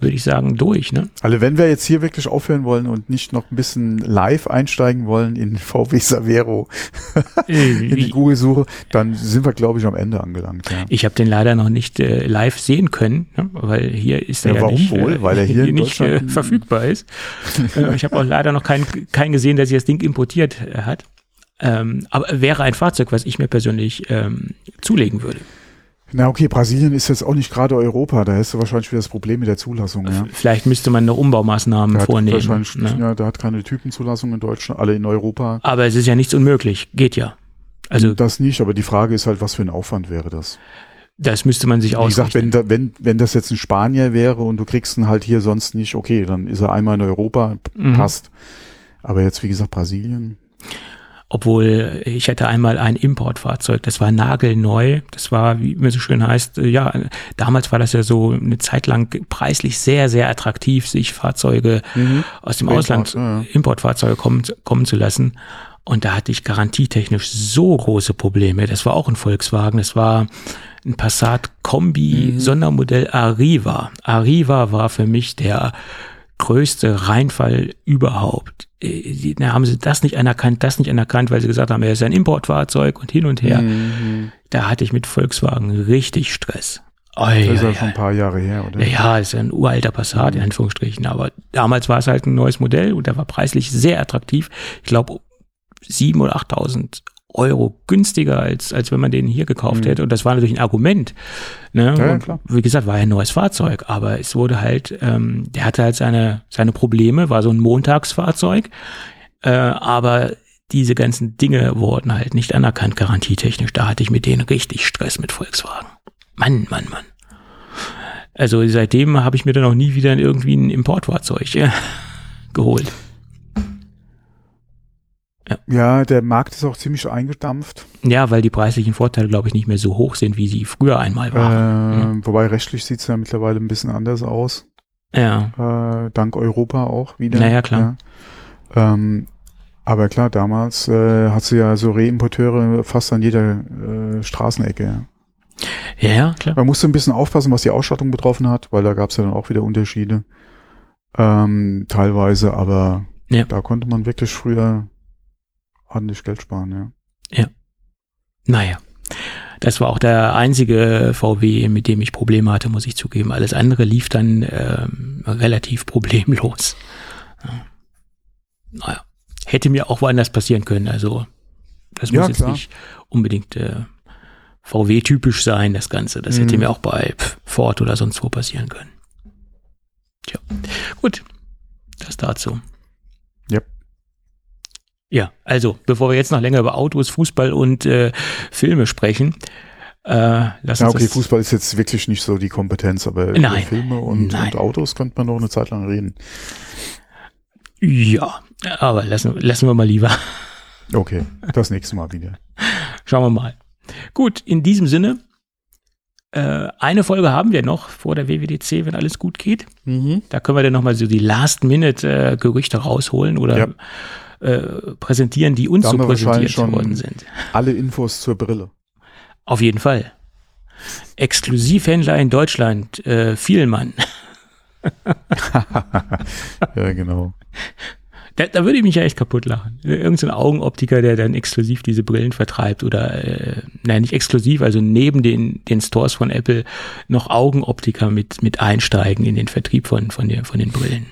würde ich sagen, durch. Ne? Also wenn wir jetzt hier wirklich aufhören wollen und nicht noch ein bisschen live einsteigen wollen in VW Savero, in die Google-Suche, dann sind wir, glaube ich, am Ende angelangt. Ja. Ich habe den leider noch nicht äh, live sehen können, ne? weil hier ist er ja, ja warum nicht, wohl? Äh, weil er hier, hier nicht äh, verfügbar ist. Äh, ich habe auch leider noch keinen keinen gesehen, der sich das Ding importiert äh, hat. Ähm, aber wäre ein Fahrzeug, was ich mir persönlich ähm, zulegen würde. Na okay, Brasilien ist jetzt auch nicht gerade Europa, da hast du wahrscheinlich wieder das Problem mit der Zulassung. Ja. Vielleicht müsste man eine Umbaumaßnahmen da vornehmen. Wahrscheinlich, ne? Ja, da hat keine Typenzulassung in Deutschland, alle in Europa. Aber es ist ja nichts unmöglich, geht ja. Also das nicht, aber die Frage ist halt, was für ein Aufwand wäre das? Das müsste man sich ausrechnen. Wie gesagt, wenn, wenn, wenn das jetzt ein Spanier wäre und du kriegst ihn halt hier sonst nicht, okay, dann ist er einmal in Europa, mhm. passt. Aber jetzt, wie gesagt, Brasilien. Obwohl ich hätte einmal ein Importfahrzeug, das war nagelneu, das war, wie mir so schön heißt, äh, ja, damals war das ja so eine Zeit lang preislich sehr, sehr attraktiv, sich Fahrzeuge mhm. aus dem Import, Ausland, ja. Importfahrzeuge kommen, kommen zu lassen. Und da hatte ich garantietechnisch so große Probleme. Das war auch ein Volkswagen, das war ein Passat Kombi mhm. Sondermodell Arriva. Arriva war für mich der größte Reinfall überhaupt. Äh, da haben sie das nicht anerkannt, das nicht anerkannt, weil sie gesagt haben, er ist ein Importfahrzeug und hin und her. Mhm. Da hatte ich mit Volkswagen richtig Stress. Oh, das ist ja schon ein paar Jahre her, oder? Ja, ist ein uralter Passat, in Anführungsstrichen. Aber damals war es halt ein neues Modell und der war preislich sehr attraktiv. Ich glaube, sieben oder 8.000 Euro günstiger, als, als wenn man den hier gekauft mhm. hätte. Und das war natürlich ein Argument. Ne? Ja, klar. Wie gesagt, war ja ein neues Fahrzeug, aber es wurde halt, ähm, der hatte halt seine, seine Probleme, war so ein Montagsfahrzeug, äh, aber diese ganzen Dinge wurden halt nicht anerkannt, garantietechnisch. Da hatte ich mit denen richtig Stress mit Volkswagen. Mann, Mann, Mann. Also seitdem habe ich mir dann auch nie wieder irgendwie ein Importfahrzeug äh, geholt. Ja. ja, der Markt ist auch ziemlich eingedampft. Ja, weil die preislichen Vorteile, glaube ich, nicht mehr so hoch sind, wie sie früher einmal waren. Äh, ja. Wobei rechtlich sieht es ja mittlerweile ein bisschen anders aus. Ja. Äh, dank Europa auch wieder. Naja, klar. Ja. Ähm, aber klar, damals äh, hat sie ja so Reimporteure fast an jeder äh, Straßenecke. Ja, ja, klar. Man musste ein bisschen aufpassen, was die Ausstattung betroffen hat, weil da gab es ja dann auch wieder Unterschiede. Ähm, teilweise, aber Ja. da konnte man wirklich früher ordentlich Geld sparen, ja. Naja. Das war auch der einzige VW, mit dem ich Probleme hatte, muss ich zugeben. Alles andere lief dann ähm, relativ problemlos. Ja. Naja. Hätte mir auch woanders passieren können. Also das Ja, muss jetzt klar. nicht unbedingt äh, VW-typisch sein, das Ganze. Das hätte Mhm. mir auch bei Ford oder sonst wo passieren können. Tja. Gut. Das dazu. Ja, also, bevor wir jetzt noch länger über Autos, Fußball und äh, Filme sprechen, äh, lass Ja, uns okay, Fußball ist jetzt wirklich nicht so die Kompetenz, aber über Nein. Filme und, Nein. und Autos könnte man noch eine Zeit lang reden. Ja, aber lassen, lassen wir mal lieber. Okay, das nächste Mal wieder. Schauen wir mal. Gut, in diesem Sinne, äh, eine Folge haben wir noch vor der WWDC, wenn alles gut geht. Da können wir dann nochmal so die Last-Minute-Gerüchte rausholen oder Ja. Äh, präsentieren, die uns Da so präsentiert worden sind. Alle Infos zur Brille. Auf jeden Fall. Exklusivhändler in Deutschland, äh, Vielmann. Ja, genau. Da, da würde ich mich ja echt kaputt lachen. Irgend so ein Augenoptiker, der dann exklusiv diese Brillen vertreibt oder, äh, nein, nicht exklusiv, also neben den, den Stores von Apple noch Augenoptiker mit, mit einsteigen in den Vertrieb von, von, der, von den Brillen.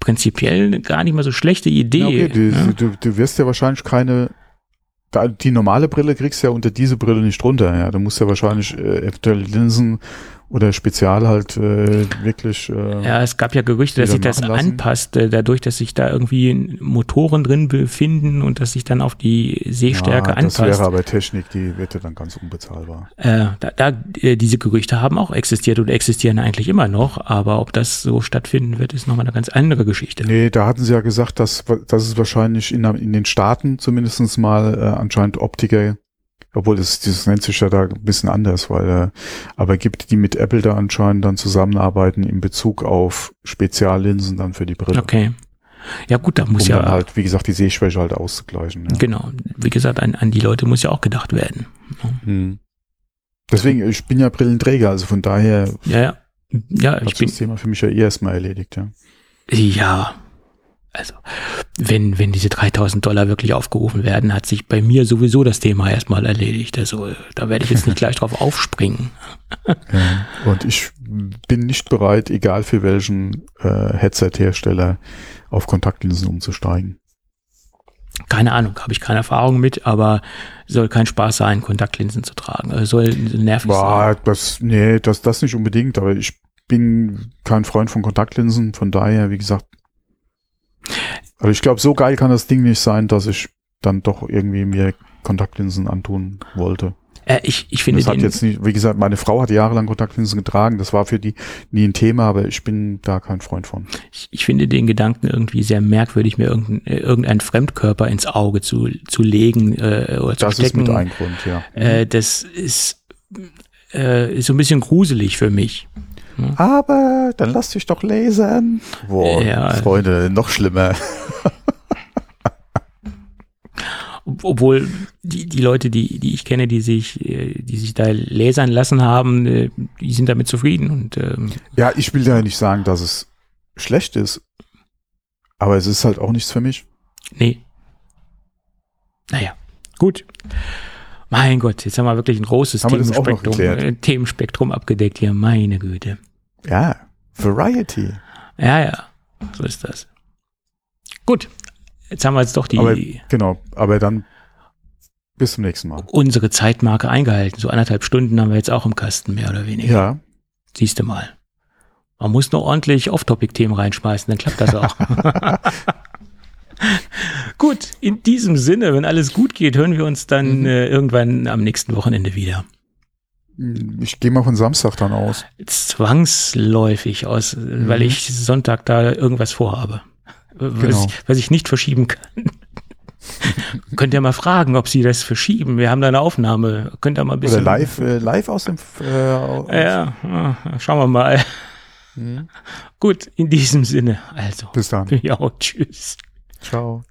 Prinzipiell gar nicht mal so schlechte Idee. Ja, okay, du, ne? du, du wirst ja wahrscheinlich keine, die normale Brille kriegst du ja unter diese Brille nicht runter. Ja, du musst ja wahrscheinlich äh, eventuell Linsen oder Spezial halt äh, wirklich. Äh, Ja, es gab ja Gerüchte, dass sich das lassen. anpasst, äh, dadurch, dass sich da irgendwie Motoren drin befinden und dass sich dann auf die Sehstärke ja, das anpasst. wäre aber Technik, die wird ja dann ganz unbezahlbar. Äh, da, da, äh, diese Gerüchte haben auch existiert und existieren eigentlich immer noch, aber ob das so stattfinden wird, ist nochmal eine ganz andere Geschichte. Nee, da hatten sie ja gesagt, dass, dass es wahrscheinlich in, in den Staaten zumindestens mal äh, anscheinend Optiker, obwohl das, das nennt sich ja da ein bisschen anders, weil äh, aber gibt, die mit Apple da anscheinend dann zusammenarbeiten in Bezug auf Speziallinsen dann für die Brille. Okay. Ja gut, da Um muss ja, dann halt, wie gesagt, die Sehschwäche halt auszugleichen. Ja. genau, wie gesagt, an, an die Leute muss ja auch gedacht werden. Hm. Deswegen, ich bin ja Brillenträger, also von daher Ja, ja. Ja, ich bin, das Thema für mich ja eh erstmal erledigt, ja. ja, also, wenn, wenn diese 3000 Dollar wirklich aufgerufen werden, hat sich bei mir sowieso das Thema erstmal erledigt. Also, äh, da werde ich jetzt nicht gleich drauf aufspringen. Und ich bin nicht bereit, egal für welchen äh, Headset-Hersteller, auf Kontaktlinsen umzusteigen. Keine Ahnung, habe ich keine Erfahrung mit, aber soll kein Spaß sein, Kontaktlinsen zu tragen. Also soll nervig sein. Boah, das, nee, das, das nicht unbedingt, aber ich bin kein Freund von Kontaktlinsen, von daher, wie gesagt, also ich glaube, so geil kann das Ding nicht sein, dass ich dann doch irgendwie mir Kontaktlinsen antun wollte. Äh, ich, ich finde Das hat jetzt nicht, wie gesagt, meine Frau hat jahrelang Kontaktlinsen getragen, das war für die nie ein Thema, aber ich bin da kein Freund von. ich, ich finde den Gedanken irgendwie sehr merkwürdig, mir irgendein, äh, irgendeinen Fremdkörper ins Auge zu, zu legen äh, oder zu Das ist stecken. mit ein Grund, ja. äh, das ist, äh, ist so ein bisschen gruselig für mich. Aber dann lass dich doch lasern. Boah, Ja. Freunde, noch schlimmer. Ob- Obwohl die, die Leute, die, die ich kenne, die sich, äh, die sich da lasern lassen haben, äh, die sind damit zufrieden und ähm, Ja, ich will ja nicht sagen, dass es schlecht ist. Aber es ist halt auch nichts für mich. Nee. Naja, gut. Mein Gott, jetzt haben wir wirklich ein großes Themenspektrum, äh, Themenspektrum abgedeckt hier. Meine Güte. Ja, Variety. Ja, ja, so ist das. Gut, jetzt haben wir jetzt doch die Aber genau, aber dann bis zum nächsten Mal. unsere Zeitmarke eingehalten. So anderthalb Stunden haben wir jetzt auch im Kasten, mehr oder weniger. Ja, Siehst du mal. Man muss nur ordentlich Off-Topic-Themen reinschmeißen, dann klappt das auch. gut, in diesem Sinne, wenn alles gut geht, hören wir uns dann Mhm. äh, irgendwann am nächsten Wochenende wieder. ich gehe mal von Samstag dann aus. Zwangsläufig aus, äh, weil Mhm. ich Sonntag da irgendwas vorhabe. Was, Genau. ich, was ich nicht verschieben kann. Könnt ihr mal fragen, ob sie das verschieben. Wir haben da eine Aufnahme. Könnt ihr mal ein bisschen. Oder live, äh, live aus dem. Äh, aus, Ja, ja, schauen wir mal. Mhm. Gut, in diesem Sinne. Also. Bis dann. Ja, tschüss. Ciao.